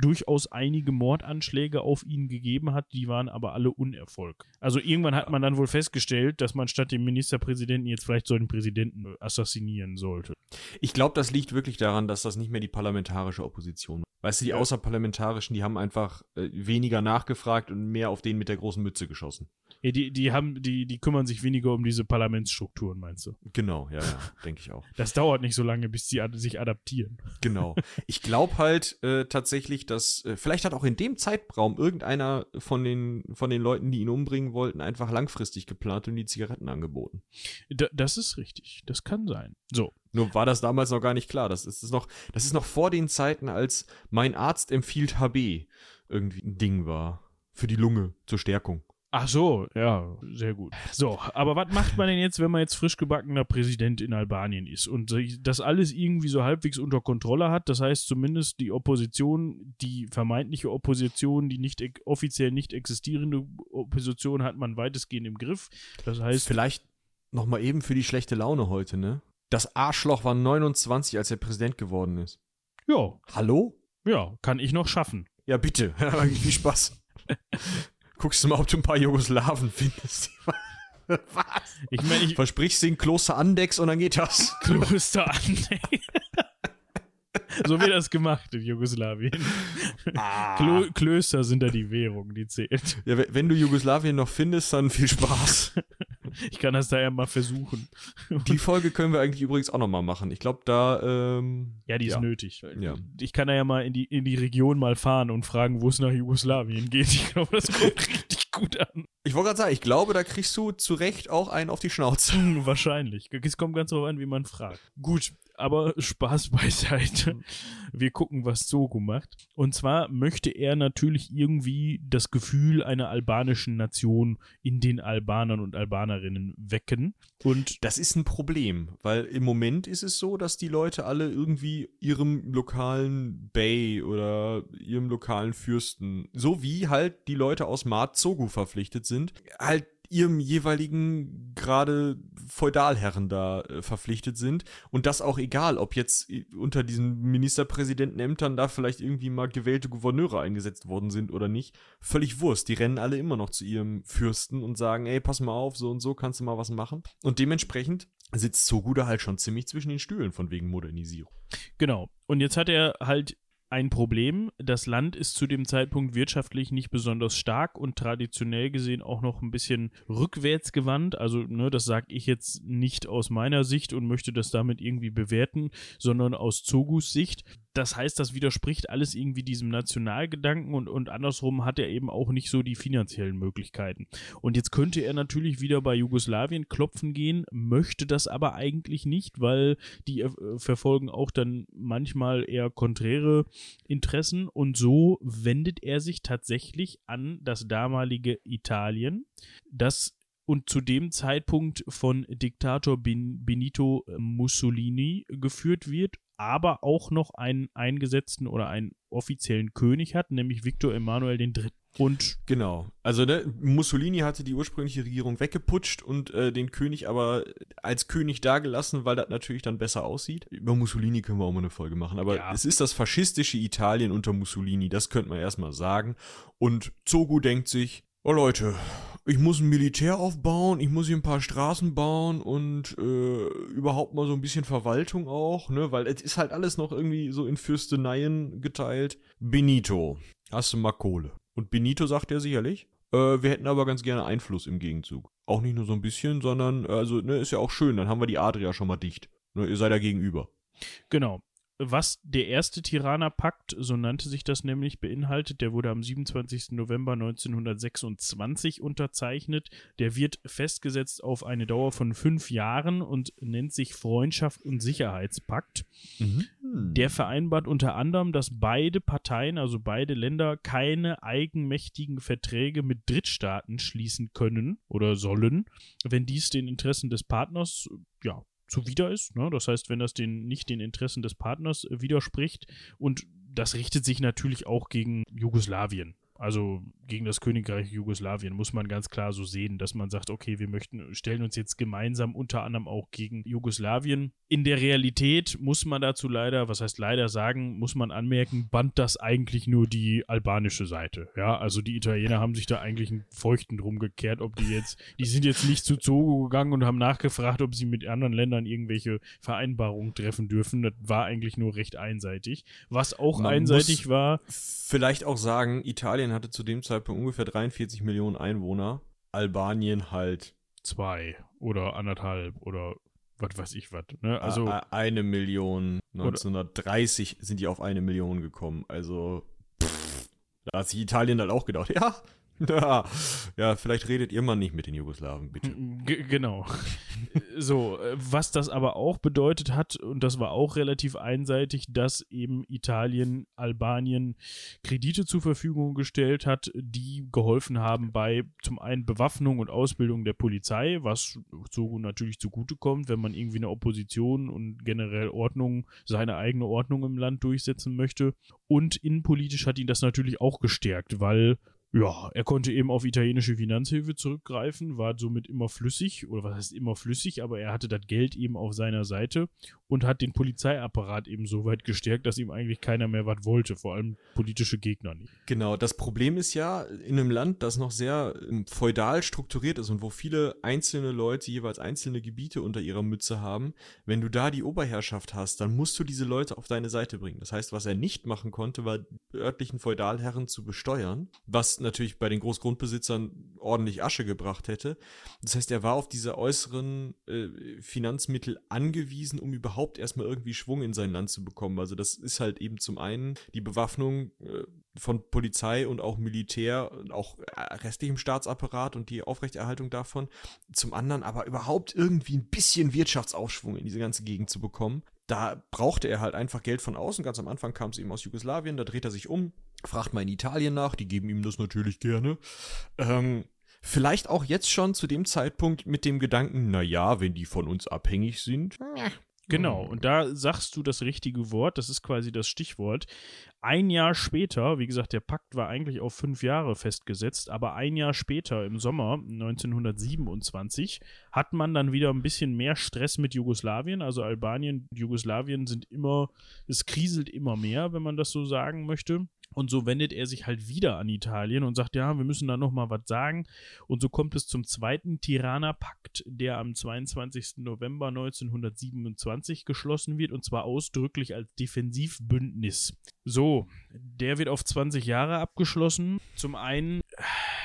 S1: durchaus einige Mordanschläge auf ihn gegeben hat, die waren aber alle Unerfolg. Also irgendwann hat man dann wohl festgestellt, dass man statt dem Ministerpräsidenten jetzt vielleicht so den Präsidenten assassinieren sollte.
S2: Ich glaube, das liegt wirklich daran, dass das nicht mehr die parlamentarische Opposition war. Weißt du, die
S1: Ja.
S2: außerparlamentarischen, die haben einfach äh, weniger nachgefragt und mehr auf den mit der großen Mütze geschossen.
S1: Ja, die, die haben, die, die kümmern sich weniger um diese Parlamentsstrukturen, meinst du?
S2: Genau, ja, ja, [laughs] denke ich auch.
S1: Das dauert nicht so lange, bis die ad sich adaptieren.
S2: Genau. Ich glaube halt äh, tatsächlich, dass äh, vielleicht hat auch in dem Zeitraum irgendeiner von den von den Leuten, die ihn umbringen wollten, einfach langfristig geplant und die Zigaretten angeboten.
S1: Da, das ist richtig. Das kann sein. So.
S2: Nur war das damals noch gar nicht klar. Das ist, das noch, das ist noch vor den Zeiten, als mein Arzt empfiehlt HB irgendwie ein Ding war für die Lunge zur Stärkung.
S1: Ach so, ja, sehr gut. So, aber was macht man denn jetzt, wenn man jetzt frisch gebackener Präsident in Albanien ist und das alles irgendwie so halbwegs unter Kontrolle hat? Das heißt zumindest die Opposition, die vermeintliche Opposition, die nicht offiziell nicht existierende Opposition hat man weitestgehend im Griff. Das heißt,
S2: Vielleicht noch mal eben für die schlechte Laune heute, ne? Das Arschloch war 29, als er Präsident geworden ist.
S1: ja,
S2: Hallo?
S1: ja, kann ich noch schaffen.
S2: Ja, bitte. [laughs] Viel Spaß. Guckst du mal, ob du ein paar Jugoslawen findest. [laughs] Was?
S1: Ich meine, ich
S2: Versprichst den Kloster Andex und dann geht das. [laughs]
S1: Kloster an. so wird das gemacht in Jugoslawien. Klo Klöster sind da die Währung, die zählt.
S2: Ja, we- wenn du Jugoslawien noch findest, dann viel Spaß.
S1: Ich kann das da ja mal versuchen.
S2: Die [laughs] Folge können wir eigentlich übrigens auch noch mal machen. Ich glaube, da, ähm,
S1: Ja, die ist
S2: Ja.
S1: nötig.
S2: Ja.
S1: Ich kann da ja mal in die, in die Region mal fahren und fragen, wo es nach Jugoslawien geht. Ich glaube, das kommt [laughs] richtig gut an.
S2: ich wollte gerade sagen, ich glaube, da kriegst du zu Recht auch einen auf die Schnauze.
S1: Hm, Wahrscheinlich. Es kommt ganz darauf an, wie man fragt. Gut, aber [laughs] Spaß beiseite.
S2: Mhm.
S1: Wir gucken, was Zogu macht. Und zwar möchte er natürlich irgendwie das Gefühl einer albanischen Nation in den Albanern und Albanerinnen wecken. Und
S2: Das ist ein Problem, weil im Moment ist es so, dass die Leute alle irgendwie ihrem lokalen Bey oder ihrem lokalen Fürsten, so wie halt die Leute aus Marzogu verpflichtet sind, halt ihrem jeweiligen gerade Feudalherren da äh, verpflichtet sind und das auch egal, ob jetzt äh, unter diesen Ministerpräsidentenämtern da vielleicht irgendwie mal gewählte Gouverneure eingesetzt worden sind oder nicht, völlig Wurst. Die rennen alle immer noch zu ihrem Fürsten und sagen, ey, pass mal auf, so und so kannst du mal was machen. Und dementsprechend sitzt Sogu da halt schon ziemlich zwischen den Stühlen von wegen Modernisierung.
S1: Genau. Und jetzt hat er halt ein Problem. Das Land ist zu dem Zeitpunkt wirtschaftlich nicht besonders stark und traditionell gesehen auch noch ein bisschen rückwärts gewandt. Also, ne, das sage ich jetzt nicht aus meiner Sicht und möchte das damit irgendwie bewerten, sondern aus Zogus Sicht. Das heißt, das widerspricht alles irgendwie diesem Nationalgedanken und, und andersrum hat er eben auch nicht so die finanziellen Möglichkeiten. Und jetzt könnte er natürlich wieder bei Jugoslawien klopfen gehen, möchte das aber eigentlich nicht, weil die äh, verfolgen auch dann manchmal eher konträre Interessen und so wendet er sich tatsächlich an das damalige Italien, das und zu dem Zeitpunkt von Diktator Ben Benito Mussolini geführt wird, aber auch noch einen eingesetzten oder einen offiziellen König hat, nämlich Victor Emanuel III. Und
S2: Genau. Also ne, Mussolini hatte die ursprüngliche Regierung weggeputscht und äh, den König aber als König dagelassen, weil das natürlich dann besser aussieht. Über Mussolini können wir auch mal eine Folge machen, aber
S1: Ja.
S2: es ist das faschistische Italien unter Mussolini, das könnte man erstmal sagen. Und Zogu denkt sich, oh Leute, ich muss ein Militär aufbauen, ich muss hier ein paar Straßen bauen und äh, überhaupt mal so ein bisschen Verwaltung auch, ne, weil es ist halt alles noch irgendwie so in Fürsteneien geteilt. Benito, hast du mal Kohle? Und Benito sagt ja sicherlich, äh, wir hätten aber ganz gerne Einfluss im Gegenzug. Auch nicht nur so ein bisschen, sondern, also, ne, ist ja auch schön, dann haben wir die Adria schon mal dicht. Ne, ihr seid da gegenüber.
S1: Genau. Was der erste Tirana-Pakt, so nannte sich das nämlich, beinhaltet, der wurde am 27. November 1926 unterzeichnet. Der wird festgesetzt auf eine Dauer von fünf Jahren und nennt sich Freundschaft und Sicherheitspakt. Der vereinbart unter anderem, dass beide Parteien, also beide Länder, keine eigenmächtigen Verträge mit Drittstaaten schließen können oder sollen, wenn dies den Interessen des Partners ja, zuwider ist. Ne? Das heißt, wenn das den, nicht den Interessen des Partners äh, widerspricht. Und das richtet sich natürlich auch gegen Jugoslawien. Also gegen das Königreich Jugoslawien muss man ganz klar so sehen, dass man sagt, okay, wir möchten, stellen uns jetzt gemeinsam unter anderem auch gegen Jugoslawien. In der Realität muss man dazu leider, was heißt leider sagen, muss man anmerken, band das eigentlich nur die albanische Seite. Ja, also die Italiener haben sich da eigentlich einen Feuchten drum gekehrt, ob die jetzt, die sind jetzt nicht zu Zogo gegangen und haben nachgefragt, ob sie mit anderen Ländern irgendwelche Vereinbarungen treffen dürfen. Das war eigentlich nur recht einseitig. Was auch
S2: Man
S1: einseitig war,
S2: Vielleicht auch sagen, Italien hatte zu dem Zeitpunkt ungefähr 43 Millionen Einwohner. Albanien halt
S1: zwei oder anderthalb oder was weiß ich was. Ne? Also
S2: eine Million. 1930 sind die auf eine Million gekommen. Also pff, da hat sich Italien dann auch gedacht, ja, [laughs] ja, ja, vielleicht redet ihr mal nicht mit den Jugoslawen, bitte.
S1: G genau. [laughs] so, äh, was das aber auch bedeutet hat, und das war auch relativ einseitig, dass eben Italien Albanien Kredite zur Verfügung gestellt hat, die geholfen haben bei zum einen Bewaffnung und Ausbildung der Polizei, was so natürlich zugutekommt, wenn man irgendwie eine Opposition und generell Ordnung, seine eigene Ordnung im Land durchsetzen möchte. Und innenpolitisch hat ihn das natürlich auch gestärkt, weil ja, er konnte eben auf italienische Finanzhilfe zurückgreifen, war somit immer flüssig, oder was heißt immer flüssig, aber er hatte das Geld eben auf seiner Seite und hat den Polizeiapparat eben so weit gestärkt, dass ihm eigentlich keiner mehr was wollte, vor allem politische Gegner nicht.
S2: Genau, das Problem ist ja, in einem Land, das noch sehr ähm, feudal strukturiert ist und wo viele einzelne Leute jeweils einzelne Gebiete unter ihrer Mütze haben, wenn du da die Oberherrschaft hast, dann musst du diese Leute auf deine Seite bringen. Das heißt, was er nicht machen konnte, war örtlichen Feudalherren zu besteuern, was natürlich bei den Großgrundbesitzern ordentlich Asche gebracht hätte. Das heißt, er war auf diese äußeren äh, Finanzmittel angewiesen, um überhaupt erstmal irgendwie Schwung in sein Land zu bekommen. Also das ist halt eben zum einen die Bewaffnung äh, von Polizei und auch Militär und auch äh, restlichem Staatsapparat und die Aufrechterhaltung davon. Zum anderen aber überhaupt irgendwie ein bisschen Wirtschaftsaufschwung in diese ganze Gegend zu bekommen. da brauchte er halt einfach Geld von außen. Ganz am Anfang kam es ihm aus Jugoslawien, da dreht er sich um, fragt mal in Italien nach, die geben ihm das natürlich gerne. Ähm, vielleicht auch jetzt schon zu dem Zeitpunkt mit dem Gedanken, naja, wenn die von uns abhängig sind.
S1: Genau, und da sagst du das richtige Wort, das ist quasi das Stichwort. Ein Jahr später, wie gesagt, der Pakt war eigentlich auf fünf Jahre festgesetzt, aber ein Jahr später, im Sommer 1927, hat man dann wieder ein bisschen mehr Stress mit Jugoslawien. Also Albanien Jugoslawien sind immer, es kriselt immer mehr, wenn man das so sagen möchte. Und so wendet er sich halt wieder an Italien und sagt, ja, wir müssen da nochmal was sagen. Und so kommt es zum zweiten Tirana-Pakt, der am 22. November 1927 geschlossen wird, und zwar ausdrücklich als Defensivbündnis. So, der wird auf 20 Jahre abgeschlossen. Zum einen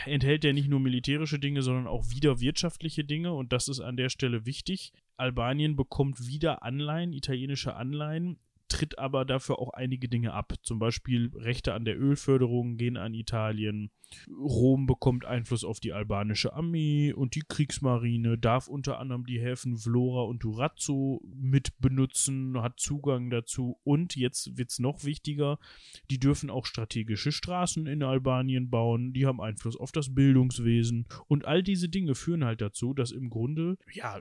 S1: enthält er nicht nur militärische Dinge, sondern auch wieder wirtschaftliche Dinge, und das ist an der Stelle wichtig. Albanien bekommt wieder Anleihen, italienische Anleihen, tritt aber dafür auch einige Dinge ab. Zum Beispiel Rechte an der Ölförderung gehen an Italien. Rom bekommt Einfluss auf die albanische Armee und die Kriegsmarine, darf unter anderem die Häfen Vlora und Durazzo mit benutzen, hat Zugang dazu und jetzt wird es noch wichtiger, die dürfen auch strategische Straßen in Albanien bauen, die haben Einfluss auf das Bildungswesen und all diese Dinge führen halt dazu, dass im Grunde, ja,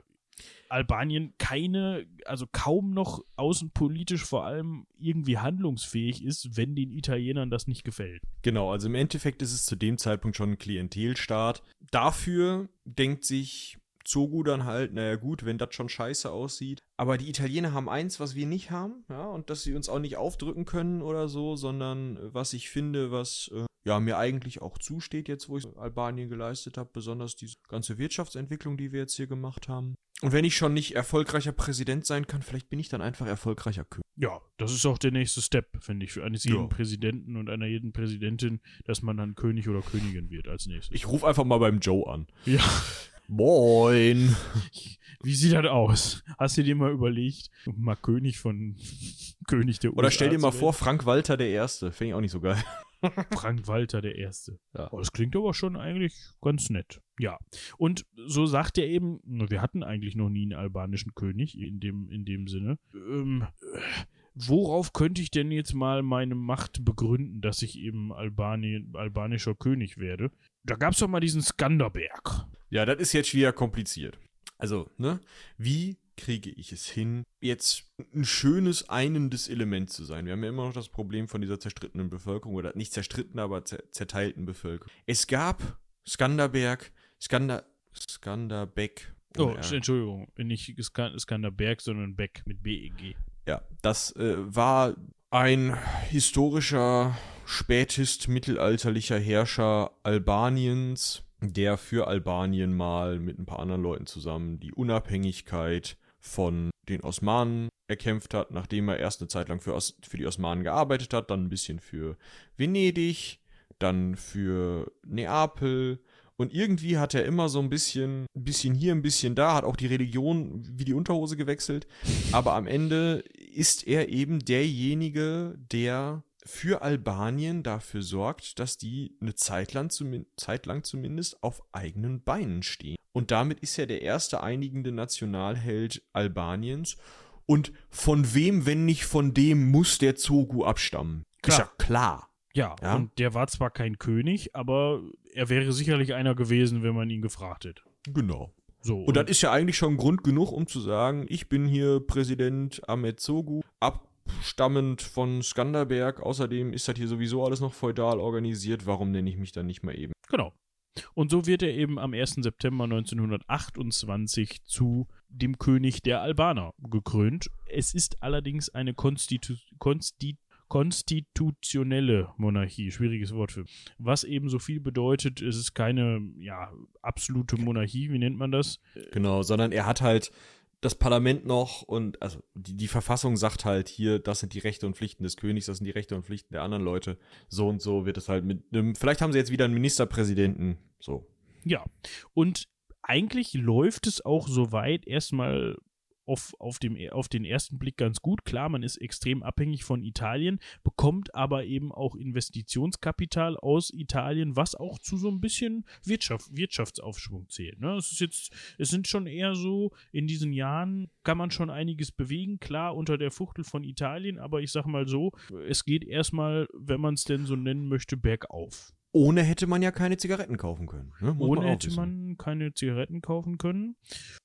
S1: Albanien keine, also kaum noch außenpolitisch vor allem irgendwie handlungsfähig ist, wenn den Italienern das nicht gefällt.
S2: Genau, also im Endeffekt ist es zu dem Zeitpunkt schon ein Klientelstaat. Dafür denkt sich Zogu dann halt, naja gut, wenn das schon scheiße aussieht. Aber die Italiener haben eins, was wir nicht haben, ja, und dass sie uns auch nicht aufdrücken können oder so, sondern was ich finde, was äh, ja mir eigentlich auch zusteht, jetzt wo ich Albanien geleistet habe, besonders diese ganze Wirtschaftsentwicklung, die wir jetzt hier gemacht haben. Und wenn ich schon nicht erfolgreicher Präsident sein kann, vielleicht bin ich dann einfach erfolgreicher König.
S1: Ja, das ist auch der nächste Step, finde ich, für eines jeden ja. Präsidenten und einer jeden Präsidentin, dass man dann König oder Königin wird als nächstes.
S2: Ich rufe einfach mal beim Joe an.
S1: Ja.
S2: Moin. [laughs]
S1: Wie sieht das aus? Hast du dir mal überlegt, mal König von [laughs] König der
S2: USA Oder stell dir mal vor, Frank Walter der Erste. Finde ich auch nicht so geil. [laughs]
S1: Frank Walter der Erste. Ja. Oh, das klingt aber schon eigentlich ganz nett. Ja. Und so sagt er eben, wir hatten eigentlich noch nie einen albanischen König in dem, in dem Sinne. Ähm, worauf könnte ich denn jetzt mal meine Macht begründen, dass ich eben Albani albanischer König werde? Da gab es doch mal diesen Skanderberg.
S2: Ja, das ist jetzt wieder kompliziert. Also, ne? Wie kriege ich es hin, jetzt ein schönes, einendes Element zu sein? Wir haben ja immer noch das Problem von dieser zerstrittenen Bevölkerung, oder nicht zerstritten, aber zerteilten Bevölkerung. Es gab Skanderberg, Skander, Skanderbeck.
S1: Oh, Entschuldigung, nicht Skanderberg, sondern Beck mit B-E-G.
S2: Ja, das äh, war ein historischer, spätest mittelalterlicher Herrscher Albaniens, der für Albanien mal mit ein paar anderen Leuten zusammen die Unabhängigkeit von den Osmanen erkämpft hat, nachdem er erst eine Zeit lang für, Os für die Osmanen gearbeitet hat, dann ein bisschen für Venedig, dann für Neapel und irgendwie hat er immer so ein bisschen, ein bisschen hier, ein bisschen da, hat auch die Religion wie die Unterhose gewechselt. Aber am Ende ist er eben derjenige, der für Albanien dafür sorgt, dass die eine Zeit lang, Zeit lang zumindest auf eigenen Beinen stehen. Und damit ist er der erste einigende Nationalheld Albaniens. Und von wem, wenn nicht von dem, muss der Zogu abstammen?
S1: Klar.
S2: Ist ja klar.
S1: Ja, ja, und der war zwar kein König, aber er wäre sicherlich einer gewesen, wenn man ihn gefragt hätte.
S2: Genau. So, und, und das ist ja eigentlich schon Grund genug, um zu sagen, ich bin hier Präsident Ahmed Zogu, abstammend von Skanderberg. Außerdem ist das hier sowieso alles noch feudal organisiert. Warum nenne ich mich dann nicht mal eben?
S1: Genau. Und so wird er eben am 1. September 1928 zu dem König der Albaner gekrönt. Es ist allerdings eine Konstitu Konstitu konstitutionelle Monarchie, schwieriges Wort für. Was eben so viel bedeutet, es ist keine ja, absolute Monarchie, wie nennt man das?
S2: Genau, sondern er hat halt das Parlament noch und also die, die Verfassung sagt halt hier, das sind die Rechte und Pflichten des Königs, das sind die Rechte und Pflichten der anderen Leute. So und so wird es halt mit einem, vielleicht haben sie jetzt wieder einen Ministerpräsidenten, so.
S1: Ja, und eigentlich läuft es auch soweit erstmal auf, auf, dem, auf den ersten Blick ganz gut. Klar, man ist extrem abhängig von Italien, bekommt aber eben auch Investitionskapital aus Italien, was auch zu so ein bisschen Wirtschaft, Wirtschaftsaufschwung zählt. Ne? Es ist jetzt, es sind schon eher so, in diesen Jahren kann man schon einiges bewegen, klar, unter der Fuchtel von Italien, aber ich sag mal so, es geht erstmal, wenn man es denn so nennen möchte, bergauf.
S2: Ohne hätte man ja keine Zigaretten kaufen können.
S1: Ne? Ohne man hätte wissen. man keine Zigaretten kaufen können.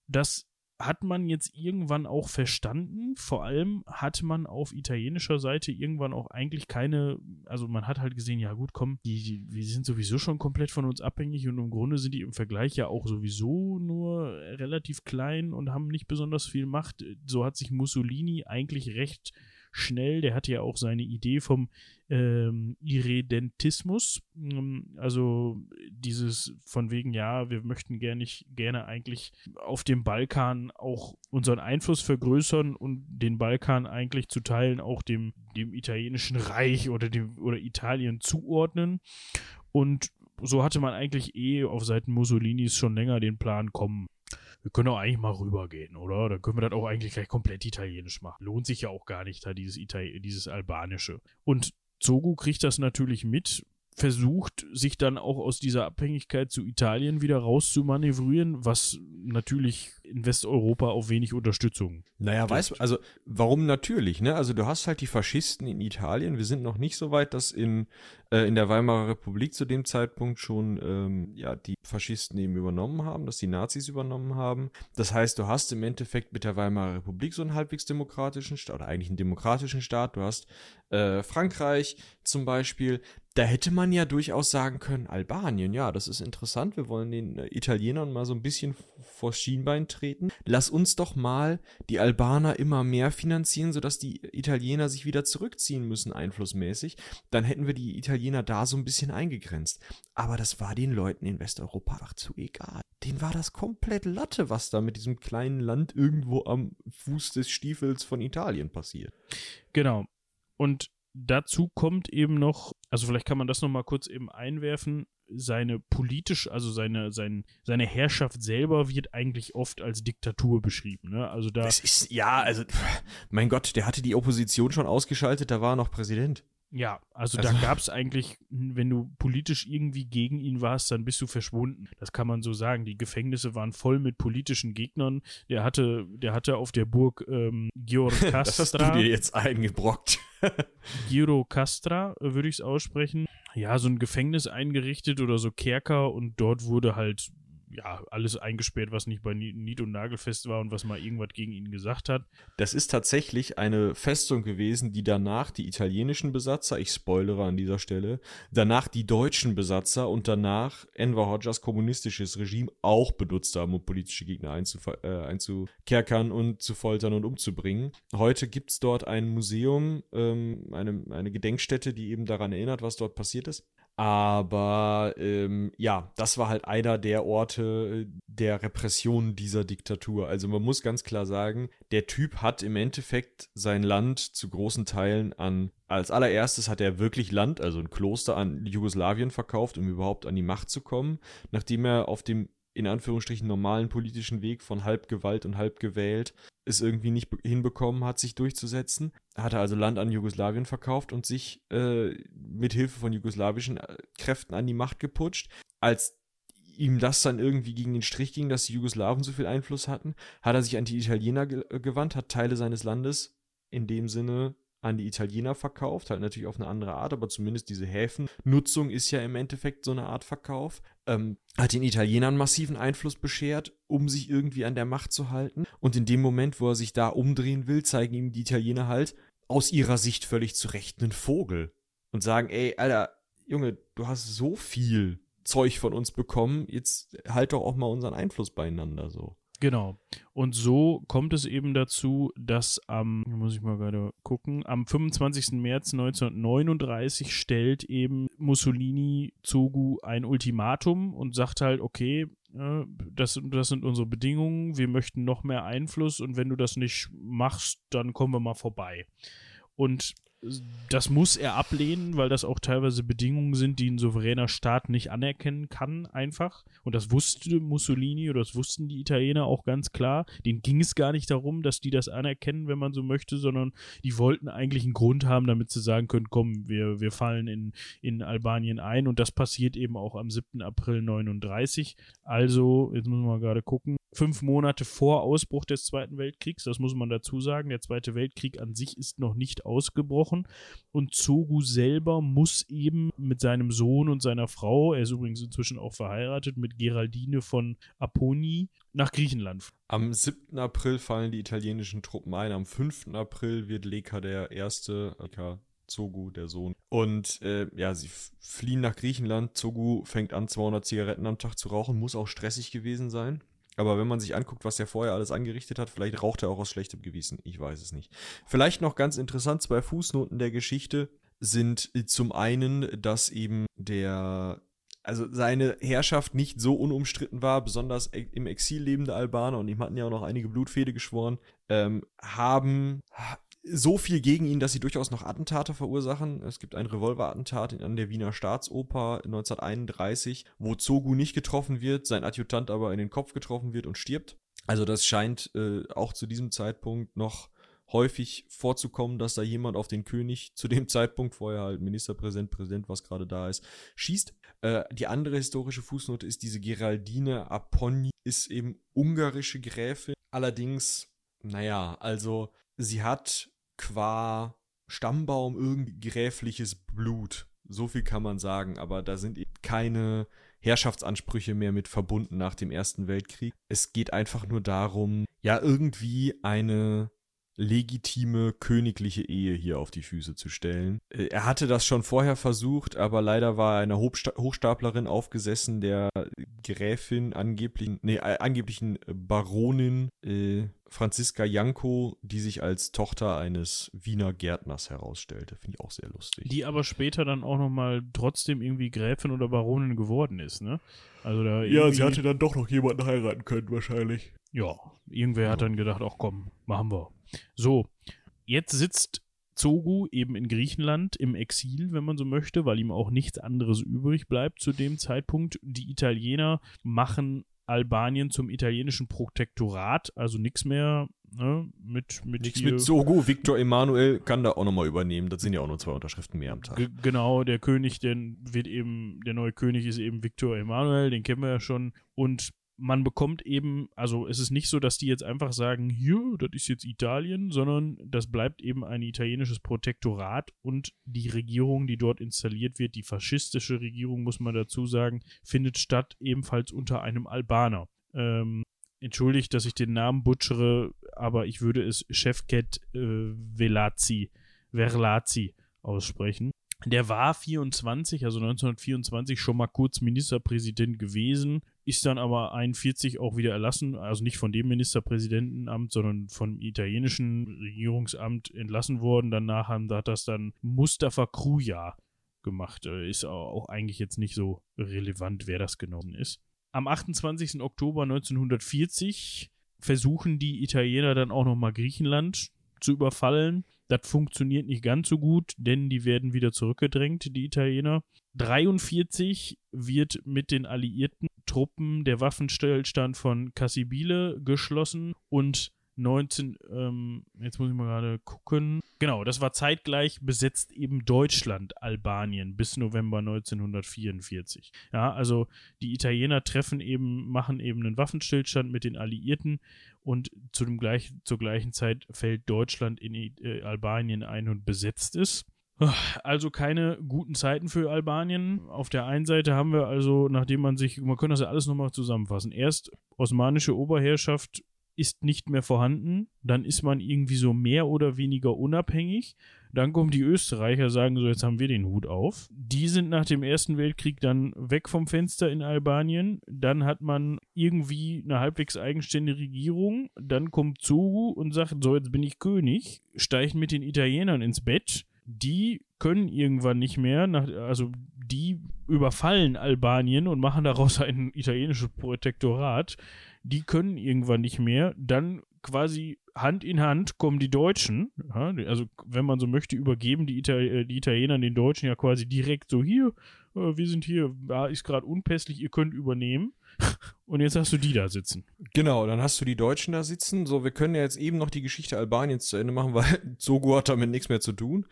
S1: Das hat man jetzt irgendwann auch verstanden. Vor allem hat man auf italienischer Seite irgendwann auch eigentlich keine, also man hat halt gesehen, ja gut, komm, die, die, wir sind sowieso schon komplett von uns abhängig und im Grunde sind die im Vergleich ja auch sowieso nur relativ klein und haben nicht besonders viel Macht. So hat sich Mussolini eigentlich recht schnell. Der hatte ja auch seine Idee vom ähm, Irredentismus. Ähm, also dieses von wegen, ja, wir möchten gerne, gerne eigentlich auf dem Balkan auch unseren Einfluss vergrößern und den Balkan eigentlich zu Teilen auch dem, dem italienischen Reich oder dem oder Italien zuordnen. Und so hatte man eigentlich eh auf Seiten Mussolinis schon länger den Plan kommen wir können auch eigentlich mal rübergehen, oder? Dann können wir das auch eigentlich gleich komplett italienisch machen. Lohnt sich ja auch gar nicht, da dieses, Itali dieses Albanische. Und Zogu kriegt das natürlich mit, versucht, sich dann auch aus dieser Abhängigkeit zu Italien wieder rauszumanövrieren, was natürlich in Westeuropa auf wenig Unterstützung.
S2: Naja, weißt du, also warum natürlich, ne? Also du hast halt die Faschisten in Italien. Wir sind noch nicht so weit, dass in, äh, in der Weimarer Republik zu dem Zeitpunkt schon ähm, ja, die Faschisten eben übernommen haben, dass die Nazis übernommen haben. Das heißt, du hast im Endeffekt mit der Weimarer Republik so einen halbwegs demokratischen Staat, oder eigentlich einen demokratischen Staat. Du hast äh, Frankreich zum Beispiel, da hätte man ja durchaus sagen können, Albanien, ja, das ist interessant, wir wollen den äh, Italienern mal so ein bisschen vor Schienbein treten. Lass uns doch mal die Albaner immer mehr finanzieren, sodass die Italiener sich wieder zurückziehen müssen, einflussmäßig. Dann hätten wir die Italiener da so ein bisschen eingegrenzt. Aber das war den Leuten in Westeuropa einfach zu egal. Denen war das komplett Latte, was da mit diesem kleinen Land irgendwo am Fuß des Stiefels von Italien passiert.
S1: Genau. Und dazu kommt eben noch, also vielleicht kann man das nochmal kurz eben einwerfen, seine politisch, also seine, sein, seine Herrschaft selber wird eigentlich oft als Diktatur beschrieben. Ne? Also da.
S2: Ist, ja, also, mein Gott, der hatte die Opposition schon ausgeschaltet, da war er noch Präsident.
S1: Ja, also, also [laughs] da gab es eigentlich, wenn du politisch irgendwie gegen ihn warst, dann bist du verschwunden. Das kann man so sagen. Die Gefängnisse waren voll mit politischen Gegnern. Der hatte, der hatte auf der Burg ähm, Giorcastra. [laughs] das
S2: hast du dir jetzt eingebrockt. [laughs]
S1: Giro Castra, würde ich es aussprechen. Ja, so ein Gefängnis eingerichtet oder so Kerker und dort wurde halt ja, alles eingesperrt, was nicht bei Nied- und Nagelfest war und was mal irgendwas gegen ihn gesagt hat.
S2: Das ist tatsächlich eine Festung gewesen, die danach die italienischen Besatzer, ich spoilere an dieser Stelle, danach die deutschen Besatzer und danach Enver Hodjas kommunistisches Regime auch benutzt haben, um politische Gegner äh, einzukerkern und zu foltern und umzubringen. Heute gibt es dort ein Museum, ähm, eine, eine Gedenkstätte, die eben daran erinnert, was dort passiert ist. Aber ähm, ja, das war halt einer der Orte äh, der Repression dieser Diktatur. Also man muss ganz klar sagen, der Typ hat im Endeffekt sein Land zu großen Teilen an, als allererstes hat er wirklich Land, also ein Kloster an Jugoslawien verkauft, um überhaupt an die Macht zu kommen, nachdem er auf dem in Anführungsstrichen normalen politischen Weg von halb Gewalt und halb gewählt es irgendwie nicht hinbekommen hat, sich durchzusetzen. Hat er also Land an Jugoslawien verkauft und sich äh, mit Hilfe von jugoslawischen äh, Kräften an die Macht geputscht. Als ihm das dann irgendwie gegen den Strich ging, dass die Jugoslawen so viel Einfluss hatten, hat er sich an die Italiener ge gewandt, hat Teile seines Landes in dem Sinne an die Italiener verkauft, halt natürlich auf eine andere Art, aber zumindest diese Häfennutzung ist ja im Endeffekt so eine Art Verkauf. Ähm, hat den Italienern massiven Einfluss beschert, um sich irgendwie an der Macht zu halten. Und in dem Moment, wo er sich da umdrehen will, zeigen ihm die Italiener halt aus ihrer Sicht völlig zu Recht einen Vogel und sagen, ey, Alter, Junge, du hast so viel Zeug von uns bekommen, jetzt halt doch auch mal unseren Einfluss beieinander so.
S1: Genau. Und so kommt es eben dazu, dass am, muss ich mal gerade gucken, am 25. März 1939 stellt eben Mussolini Zogu ein Ultimatum und sagt halt, okay, das, das sind unsere Bedingungen, wir möchten noch mehr Einfluss und wenn du das nicht machst, dann kommen wir mal vorbei. Und das muss er ablehnen, weil das auch teilweise Bedingungen sind, die ein souveräner Staat nicht anerkennen kann, einfach. Und das wusste Mussolini oder das wussten die Italiener auch ganz klar. Denen ging es gar nicht darum, dass die das anerkennen, wenn man so möchte, sondern die wollten eigentlich einen Grund haben, damit sie sagen können, komm, wir, wir fallen in, in Albanien ein. Und das passiert eben auch am 7. April 39. Also, jetzt müssen wir mal gerade gucken, fünf Monate vor Ausbruch des Zweiten Weltkriegs, das muss man dazu sagen. Der Zweite Weltkrieg an sich ist noch nicht ausgebrochen und Zogu selber muss eben mit seinem Sohn und seiner Frau, er ist übrigens inzwischen auch verheiratet, mit Geraldine von Aponi nach Griechenland.
S2: Am 7. April fallen die italienischen Truppen ein, am 5. April wird Leka der erste, Leka Zogu, der Sohn. Und äh, ja, sie fliehen nach Griechenland. Zogu fängt an, 200 Zigaretten am Tag zu rauchen, muss auch stressig gewesen sein. Aber wenn man sich anguckt, was er vorher alles angerichtet hat, vielleicht raucht er auch aus schlechtem Gewissen. Ich weiß es nicht. Vielleicht noch ganz interessant, zwei Fußnoten der Geschichte sind zum einen, dass eben der also seine Herrschaft nicht so unumstritten war, besonders im Exil lebende Albaner, und ihm hatten ja auch noch einige Blutfede geschworen, ähm, haben so viel gegen ihn, dass sie durchaus noch Attentate verursachen. Es gibt ein Revolverattentat an der Wiener Staatsoper 1931, wo Zogu nicht getroffen wird, sein Adjutant aber in den Kopf getroffen wird und stirbt. Also das scheint äh, auch zu diesem Zeitpunkt noch häufig vorzukommen, dass da jemand auf den König zu dem [laughs] Zeitpunkt, vorher halt Ministerpräsident, Präsident, was gerade da ist, schießt. Äh, die andere historische Fußnote ist diese Geraldine Aponni, ist eben ungarische Gräfin. Allerdings, naja, also sie hat qua Stammbaum irgendwie gräfliches Blut. So viel kann man sagen, aber da sind keine Herrschaftsansprüche mehr mit verbunden nach dem Ersten Weltkrieg. Es geht einfach nur darum, ja, irgendwie eine legitime königliche Ehe hier auf die Füße zu stellen. Äh, er hatte das schon vorher versucht, aber leider war er einer Hochstaplerin aufgesessen, der Gräfin, angeblichen, nee, äh, angeblichen Baronin äh, Franziska Janko, die sich als Tochter eines Wiener Gärtners herausstellte. Finde ich auch sehr lustig.
S1: Die aber später dann auch nochmal trotzdem irgendwie Gräfin oder Baronin geworden ist, ne?
S2: Also da ja, sie hatte dann doch noch jemanden heiraten können, wahrscheinlich.
S1: Ja, irgendwer ja. hat dann gedacht, ach komm, machen wir. So, jetzt sitzt Zogu eben in Griechenland im Exil, wenn man so möchte, weil ihm auch nichts anderes übrig bleibt zu dem Zeitpunkt. Die Italiener machen Albanien zum italienischen Protektorat, also nichts mehr ne, mit mit
S2: nichts mit Zogu. Victor Emanuel kann da auch nochmal übernehmen. Das sind ja auch nur zwei Unterschriften mehr am Tag.
S1: genau, der König, der wird eben, der neue König ist eben Victor Emanuel, den kennen wir ja schon. Und man bekommt eben, also es ist nicht so, dass die jetzt einfach sagen, hier, das ist jetzt Italien, sondern das bleibt eben ein italienisches Protektorat und die Regierung, die dort installiert wird, die faschistische Regierung, muss man dazu sagen, findet statt ebenfalls unter einem Albaner. Ähm, entschuldigt, dass ich den Namen butchere, aber ich würde es Chefket äh, Velazzi, Verlazzi aussprechen. Der war 24, also 1924 schon mal kurz Ministerpräsident gewesen, ist dann aber 41 auch wieder erlassen, also nicht von dem Ministerpräsidentenamt, sondern vom italienischen Regierungsamt entlassen worden. Danach hat das dann Mustafa Kruja gemacht. Äh, ist auch eigentlich jetzt nicht so relevant, wer das genommen ist. Am 28. Oktober 1940 versuchen die Italiener dann auch nochmal Griechenland zu überfallen. Das funktioniert nicht ganz so gut, denn die werden wieder zurückgedrängt, die Italiener. 43 wird mit den alliierten Truppen der Waffenstillstand von Cassibile geschlossen und 19, ähm, jetzt muss ich mal gerade gucken. Genau, das war zeitgleich besetzt eben Deutschland, Albanien bis November 1944. Ja, also die Italiener treffen eben, machen eben einen Waffenstillstand mit den Alliierten und zu dem gleich, zur gleichen Zeit fällt Deutschland in äh, Albanien ein und besetzt es. Also keine guten Zeiten für Albanien. Auf der einen Seite haben wir also, nachdem man sich, man könnte das ja alles nochmal zusammenfassen. Erst osmanische Oberherrschaft ist nicht mehr vorhanden, dann ist man irgendwie so mehr oder weniger unabhängig. Dann kommen die Österreicher, sagen so, jetzt haben wir den Hut auf. Die sind nach dem Ersten Weltkrieg dann weg vom Fenster in Albanien. Dann hat man irgendwie eine halbwegs eigenständige Regierung. Dann kommt Zogu und sagt, so, jetzt bin ich König, steigt mit den Italienern ins Bett. Die können irgendwann nicht mehr, nach, also die überfallen Albanien und machen daraus ein italienisches Protektorat die können irgendwann nicht mehr. Dann quasi Hand in Hand kommen die Deutschen, also wenn man so möchte, übergeben die, Ital äh, die Italiener den Deutschen ja quasi direkt so hier, äh, wir sind hier, ist gerade unpässlich, ihr könnt übernehmen. [laughs] Und jetzt hast du die da sitzen.
S2: Genau, dann hast du die Deutschen da sitzen. So, wir können ja jetzt eben noch die Geschichte Albaniens zu Ende machen, [laughs] weil Zogo hat damit nichts mehr zu tun.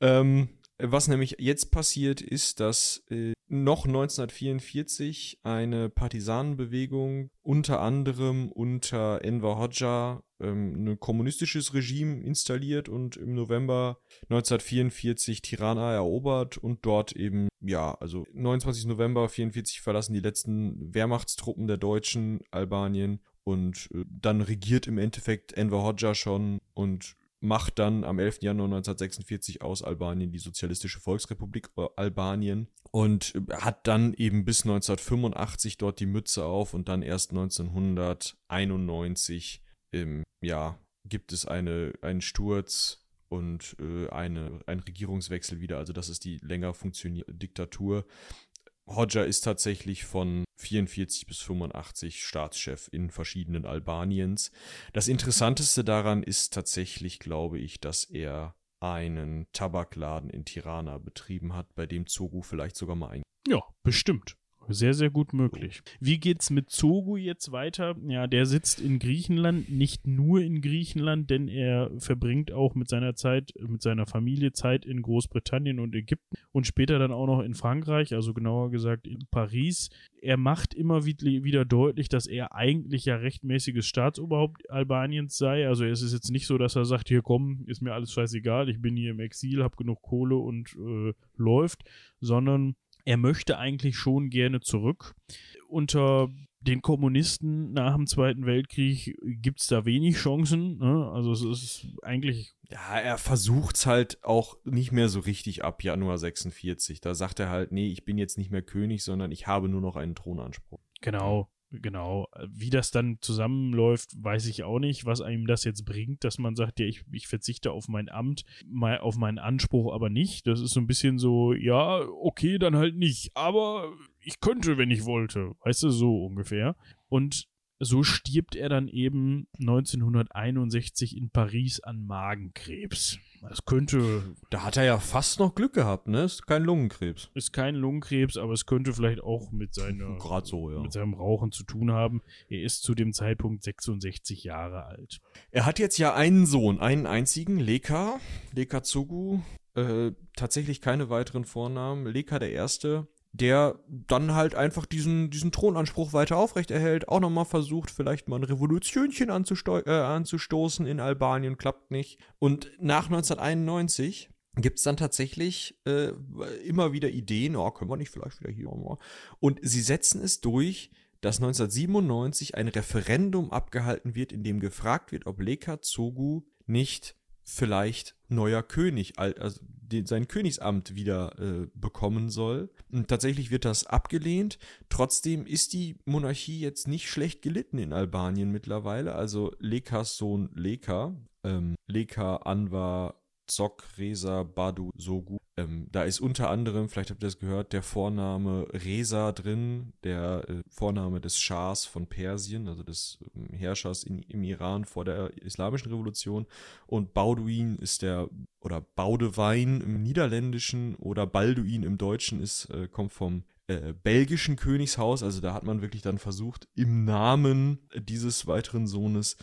S2: Ähm, was nämlich jetzt passiert ist, dass äh, noch 1944 eine Partisanenbewegung unter anderem unter Enver Hoxha ähm, ein kommunistisches Regime installiert und im November 1944 Tirana erobert und dort eben, ja, also 29. November 1944 verlassen die letzten Wehrmachtstruppen der Deutschen Albanien und äh, dann regiert im Endeffekt Enver Hoxha schon und macht dann am 11. Januar 1946 aus Albanien die Sozialistische Volksrepublik äh, Albanien und hat dann eben bis 1985 dort die Mütze auf und dann erst 1991 im ja gibt es eine einen Sturz und äh, eine ein Regierungswechsel wieder also das ist die länger funktionierende Diktatur Hodja ist tatsächlich von 44 bis 85 Staatschef in verschiedenen Albaniens. Das Interessanteste daran ist tatsächlich, glaube ich, dass er einen Tabakladen in Tirana betrieben hat, bei dem Zogu vielleicht sogar mal ein.
S1: Ja, bestimmt. Sehr, sehr gut möglich. Wie geht's mit Zogu jetzt weiter? Ja, der sitzt in Griechenland, nicht nur in Griechenland, denn er verbringt auch mit seiner Zeit, mit seiner Familie Zeit in Großbritannien und Ägypten und später dann auch noch in Frankreich, also genauer gesagt in Paris. Er macht immer wieder deutlich, dass er eigentlich ja rechtmäßiges Staatsoberhaupt Albaniens sei. Also es ist jetzt nicht so, dass er sagt, hier komm, ist mir alles scheißegal, ich bin hier im Exil, hab genug Kohle und äh, läuft, sondern er möchte eigentlich schon gerne zurück. Unter den Kommunisten nach dem Zweiten Weltkrieg gibt es da wenig Chancen. Ne? Also es ist eigentlich.
S2: Ja, er versucht es halt auch nicht mehr so richtig ab Januar 46. Da sagt er halt, nee, ich bin jetzt nicht mehr König, sondern ich habe nur noch einen Thronanspruch.
S1: Genau. Genau. Wie das dann zusammenläuft, weiß ich auch nicht, was einem das jetzt bringt, dass man sagt, ja, ich, ich verzichte auf mein Amt, mal auf meinen Anspruch aber nicht. Das ist so ein bisschen so, ja, okay, dann halt nicht. Aber ich könnte, wenn ich wollte. Weißt du, so ungefähr. Und so stirbt er dann eben 1961 in Paris an Magenkrebs. Das könnte.
S2: Da hat er ja fast noch Glück gehabt, ne? Ist kein Lungenkrebs.
S1: Ist kein Lungenkrebs, aber es könnte vielleicht auch mit seiner, [laughs]
S2: so, ja.
S1: mit seinem Rauchen zu tun haben. Er ist zu dem Zeitpunkt 66 Jahre alt.
S2: Er hat jetzt ja einen Sohn, einen einzigen, Leka, Leka Zugu. Äh, tatsächlich keine weiteren Vornamen. Leka der Erste der dann halt einfach diesen, diesen Thronanspruch weiter aufrechterhält, auch nochmal versucht, vielleicht mal ein Revolutionchen äh, anzustoßen in Albanien, klappt nicht. Und nach 1991 gibt es dann tatsächlich äh, immer wieder Ideen, oh, können wir nicht vielleicht wieder hier mal. Und sie setzen es durch, dass 1997 ein Referendum abgehalten wird, in dem gefragt wird, ob Leka Zogu nicht vielleicht neuer König, also den, sein Königsamt wieder äh, bekommen soll. Und tatsächlich wird das abgelehnt. Trotzdem ist die Monarchie jetzt nicht schlecht gelitten in Albanien mittlerweile. Also Lekas Sohn Leka, ähm, Leka Anwar Zok Reza Badu Sogu. Ähm, da ist unter anderem, vielleicht habt ihr das gehört, der Vorname Reza drin, der äh, Vorname des Schahs von Persien, also des äh, Herrschers in, im Iran vor der Islamischen Revolution. Und Bauduin ist der, oder Baudewein im Niederländischen oder Balduin im Deutschen ist, äh, kommt vom äh, belgischen Königshaus. Also da hat man wirklich dann versucht, im Namen dieses weiteren Sohnes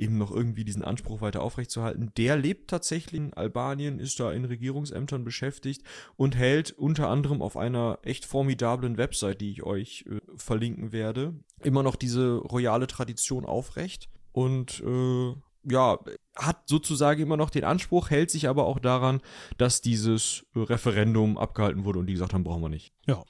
S2: eben noch irgendwie diesen Anspruch weiter aufrechtzuerhalten. Der lebt tatsächlich in Albanien, ist da in Regierungsämtern beschäftigt und hält unter anderem auf einer echt formidablen Website, die ich euch äh, verlinken werde, immer noch diese royale Tradition aufrecht und äh, ja, hat sozusagen immer noch den Anspruch, hält sich aber auch daran, dass dieses Referendum abgehalten wurde und die gesagt haben, brauchen wir nicht.
S1: Ja,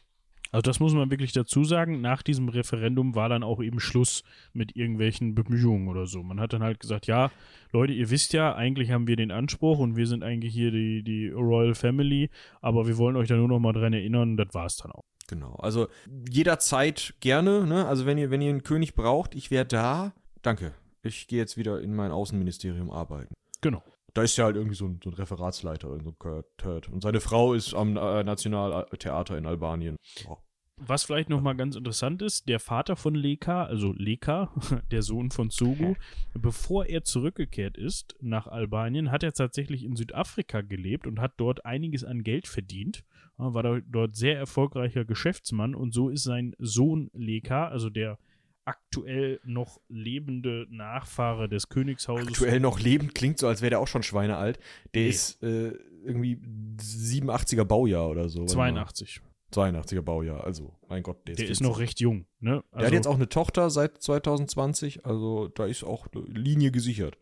S1: also das muss man wirklich dazu sagen. Nach diesem Referendum war dann auch eben Schluss mit irgendwelchen Bemühungen oder so. Man hat dann halt gesagt, ja, Leute, ihr wisst ja, eigentlich haben wir den Anspruch und wir sind eigentlich hier die, die Royal Family, aber wir wollen euch da nur noch mal dran erinnern, das war es dann auch.
S2: Genau. Also jederzeit gerne, ne? Also wenn ihr, wenn ihr einen König braucht, ich wäre da. Danke. Ich gehe jetzt wieder in mein Außenministerium arbeiten.
S1: Genau.
S2: Da ist ja halt irgendwie so ein, so ein Referatsleiter, so ein Turd. Und seine Frau ist am äh, Nationaltheater in Albanien. Oh.
S1: Was vielleicht nochmal ganz interessant ist, der Vater von Leka, also Leka, [laughs] der Sohn von Zogu, bevor er zurückgekehrt ist nach Albanien, hat er tatsächlich in Südafrika gelebt und hat dort einiges an Geld verdient. War dort sehr erfolgreicher Geschäftsmann und so ist sein Sohn Leka, also der aktuell noch lebende Nachfahre des Königshauses.
S2: Aktuell noch lebend klingt so, als wäre der auch schon schweinealt. Der nee. ist äh, irgendwie 87er Baujahr oder so.
S1: 82.
S2: 82er Baujahr, also mein Gott,
S1: der, der ist, ist noch recht jung. Ne? Also,
S2: der hat also jetzt auch eine Tochter seit 2020, also da ist auch Linie gesichert.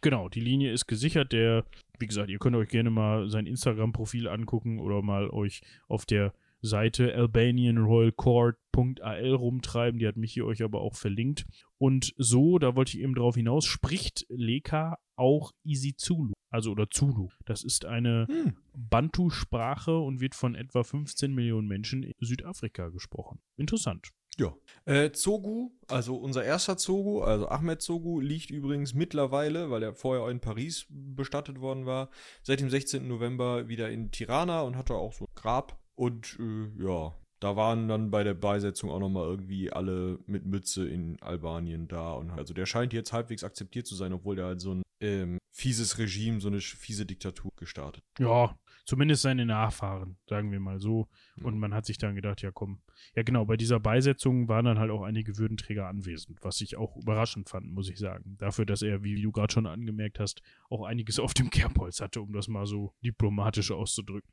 S1: Genau, die Linie ist gesichert. Der, wie gesagt, ihr könnt euch gerne mal sein Instagram-Profil angucken oder mal euch auf der Seite albanianroyalcourt.al rumtreiben. Die hat Michi euch aber auch verlinkt. Und so, da wollte ich eben drauf hinaus, spricht Leka auch Isizulu, also oder Zulu. Das ist eine hm. Bantu-Sprache und wird von etwa 15 Millionen Menschen in Südafrika gesprochen. Interessant.
S2: Ja. Äh, Zogu, also unser erster Zogu, also Ahmed Zogu, liegt übrigens mittlerweile, weil er vorher in Paris bestattet worden war, seit dem 16. November wieder in Tirana und hatte auch so ein Grab und äh, ja, da waren dann bei der Beisetzung auch nochmal irgendwie alle mit Mütze in Albanien da. Und also der scheint jetzt halbwegs akzeptiert zu sein, obwohl der halt so ein ähm, fieses Regime, so eine fiese Diktatur gestartet.
S1: Ja, zumindest seine Nachfahren, sagen wir mal so. Und ja. man hat sich dann gedacht, ja komm. Ja genau, bei dieser Beisetzung waren dann halt auch einige Würdenträger anwesend, was ich auch überraschend fand, muss ich sagen. Dafür, dass er, wie du gerade schon angemerkt hast, auch einiges auf dem [laughs] Kerbholz hatte, um das mal so diplomatisch auszudrücken.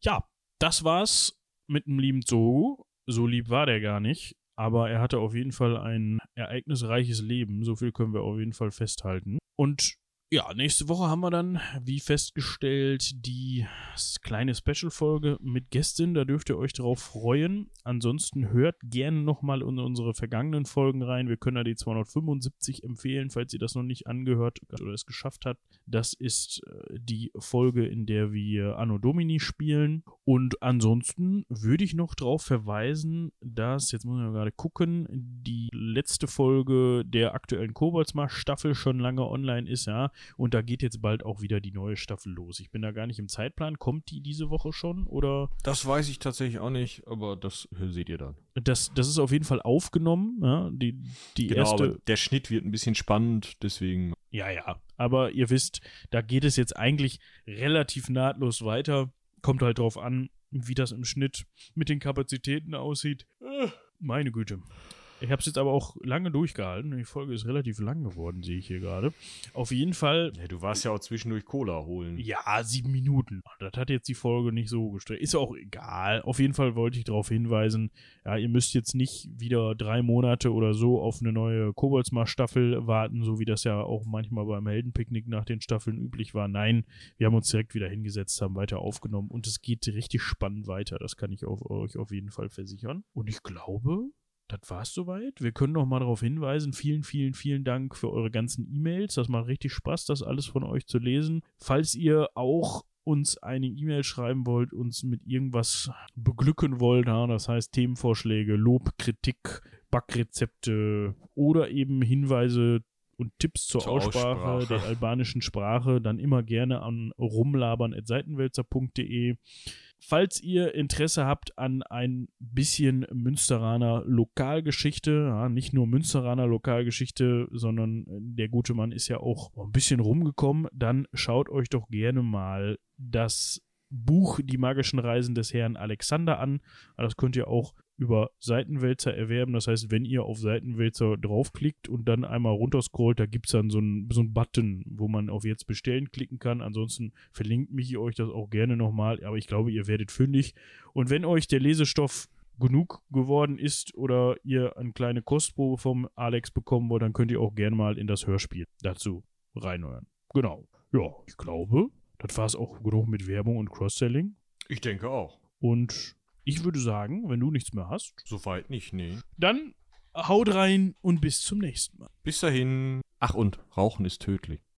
S1: Ja, das war's mit dem lieben Zogu. So lieb war der gar nicht. Aber er hatte auf jeden Fall ein ereignisreiches Leben. So viel können wir auf jeden Fall festhalten. Und ja, nächste Woche haben wir dann, wie festgestellt, die kleine Special-Folge mit Gästin. Da dürft ihr euch drauf freuen. Ansonsten hört gerne nochmal in unsere vergangenen Folgen rein. Wir können da die 275 empfehlen, falls ihr das noch nicht angehört oder es geschafft habt. Das ist äh, die Folge, in der wir Anno Domini spielen. Und ansonsten würde ich noch darauf verweisen, dass, jetzt muss ich gerade gucken, die letzte Folge der aktuellen Koboldsmarsch-Staffel schon lange online ist, ja. Und da geht jetzt bald auch wieder die neue Staffel los. Ich bin da gar nicht im Zeitplan. Kommt die diese Woche schon oder?
S2: Das weiß ich tatsächlich auch nicht, aber das seht ihr dann.
S1: Das, das ist auf jeden Fall aufgenommen. Ja, die, die genau, erste. Aber
S2: der Schnitt wird ein bisschen spannend, deswegen.
S1: Ja, ja. Aber ihr wisst, da geht es jetzt eigentlich relativ nahtlos weiter. Kommt halt drauf an, wie das im Schnitt mit den Kapazitäten aussieht. Meine Güte. Ich habe es jetzt aber auch lange durchgehalten. Die Folge ist relativ lang geworden, sehe ich hier gerade. Auf jeden Fall.
S2: Ja, du warst ja auch zwischendurch Cola holen.
S1: Ja, sieben Minuten. Das hat jetzt die Folge nicht so gestreckt. Ist auch egal. Auf jeden Fall wollte ich darauf hinweisen, ja, ihr müsst jetzt nicht wieder drei Monate oder so auf eine neue Koboldsmar-Staffel warten, so wie das ja auch manchmal beim Heldenpicknick nach den Staffeln üblich war. Nein, wir haben uns direkt wieder hingesetzt, haben weiter aufgenommen und es geht richtig spannend weiter. Das kann ich auf, euch auf jeden Fall versichern. Und ich glaube, das war's soweit. Wir können noch mal darauf hinweisen. Vielen, vielen, vielen Dank für eure ganzen E-Mails. Das macht richtig Spaß, das alles von euch zu lesen. Falls ihr auch uns eine E-Mail schreiben wollt, uns mit irgendwas beglücken wollt, ja, das heißt Themenvorschläge, Lob, Kritik, Backrezepte oder eben Hinweise und Tipps zur, zur Aussprache, Aussprache, der albanischen Sprache, dann immer gerne an rumlabern.seitenwälzer.de. Falls ihr Interesse habt an ein bisschen Münsteraner Lokalgeschichte, ja, nicht nur Münsteraner Lokalgeschichte, sondern der gute Mann ist ja auch ein bisschen rumgekommen, dann schaut euch doch gerne mal das Buch Die magischen Reisen des Herrn Alexander an. Das könnt ihr auch über Seitenwälzer erwerben. Das heißt, wenn ihr auf Seitenwälzer draufklickt und dann einmal runterscrollt, da gibt es dann so einen so Button, wo man auf Jetzt bestellen klicken kann. Ansonsten verlinkt mich euch das auch gerne nochmal, aber ich glaube, ihr werdet fündig. Und wenn euch der Lesestoff genug geworden ist oder ihr eine kleine Kostprobe vom Alex bekommen wollt, dann könnt ihr auch gerne mal in das Hörspiel dazu reinhören. Genau. Ja, ich glaube, das war es auch genug mit Werbung und Cross-Selling.
S2: Ich denke auch.
S1: Und ich würde sagen, wenn du nichts mehr hast.
S2: Soweit nicht, nee.
S1: Dann haut rein und bis zum nächsten Mal.
S2: Bis dahin. Ach und Rauchen ist tödlich.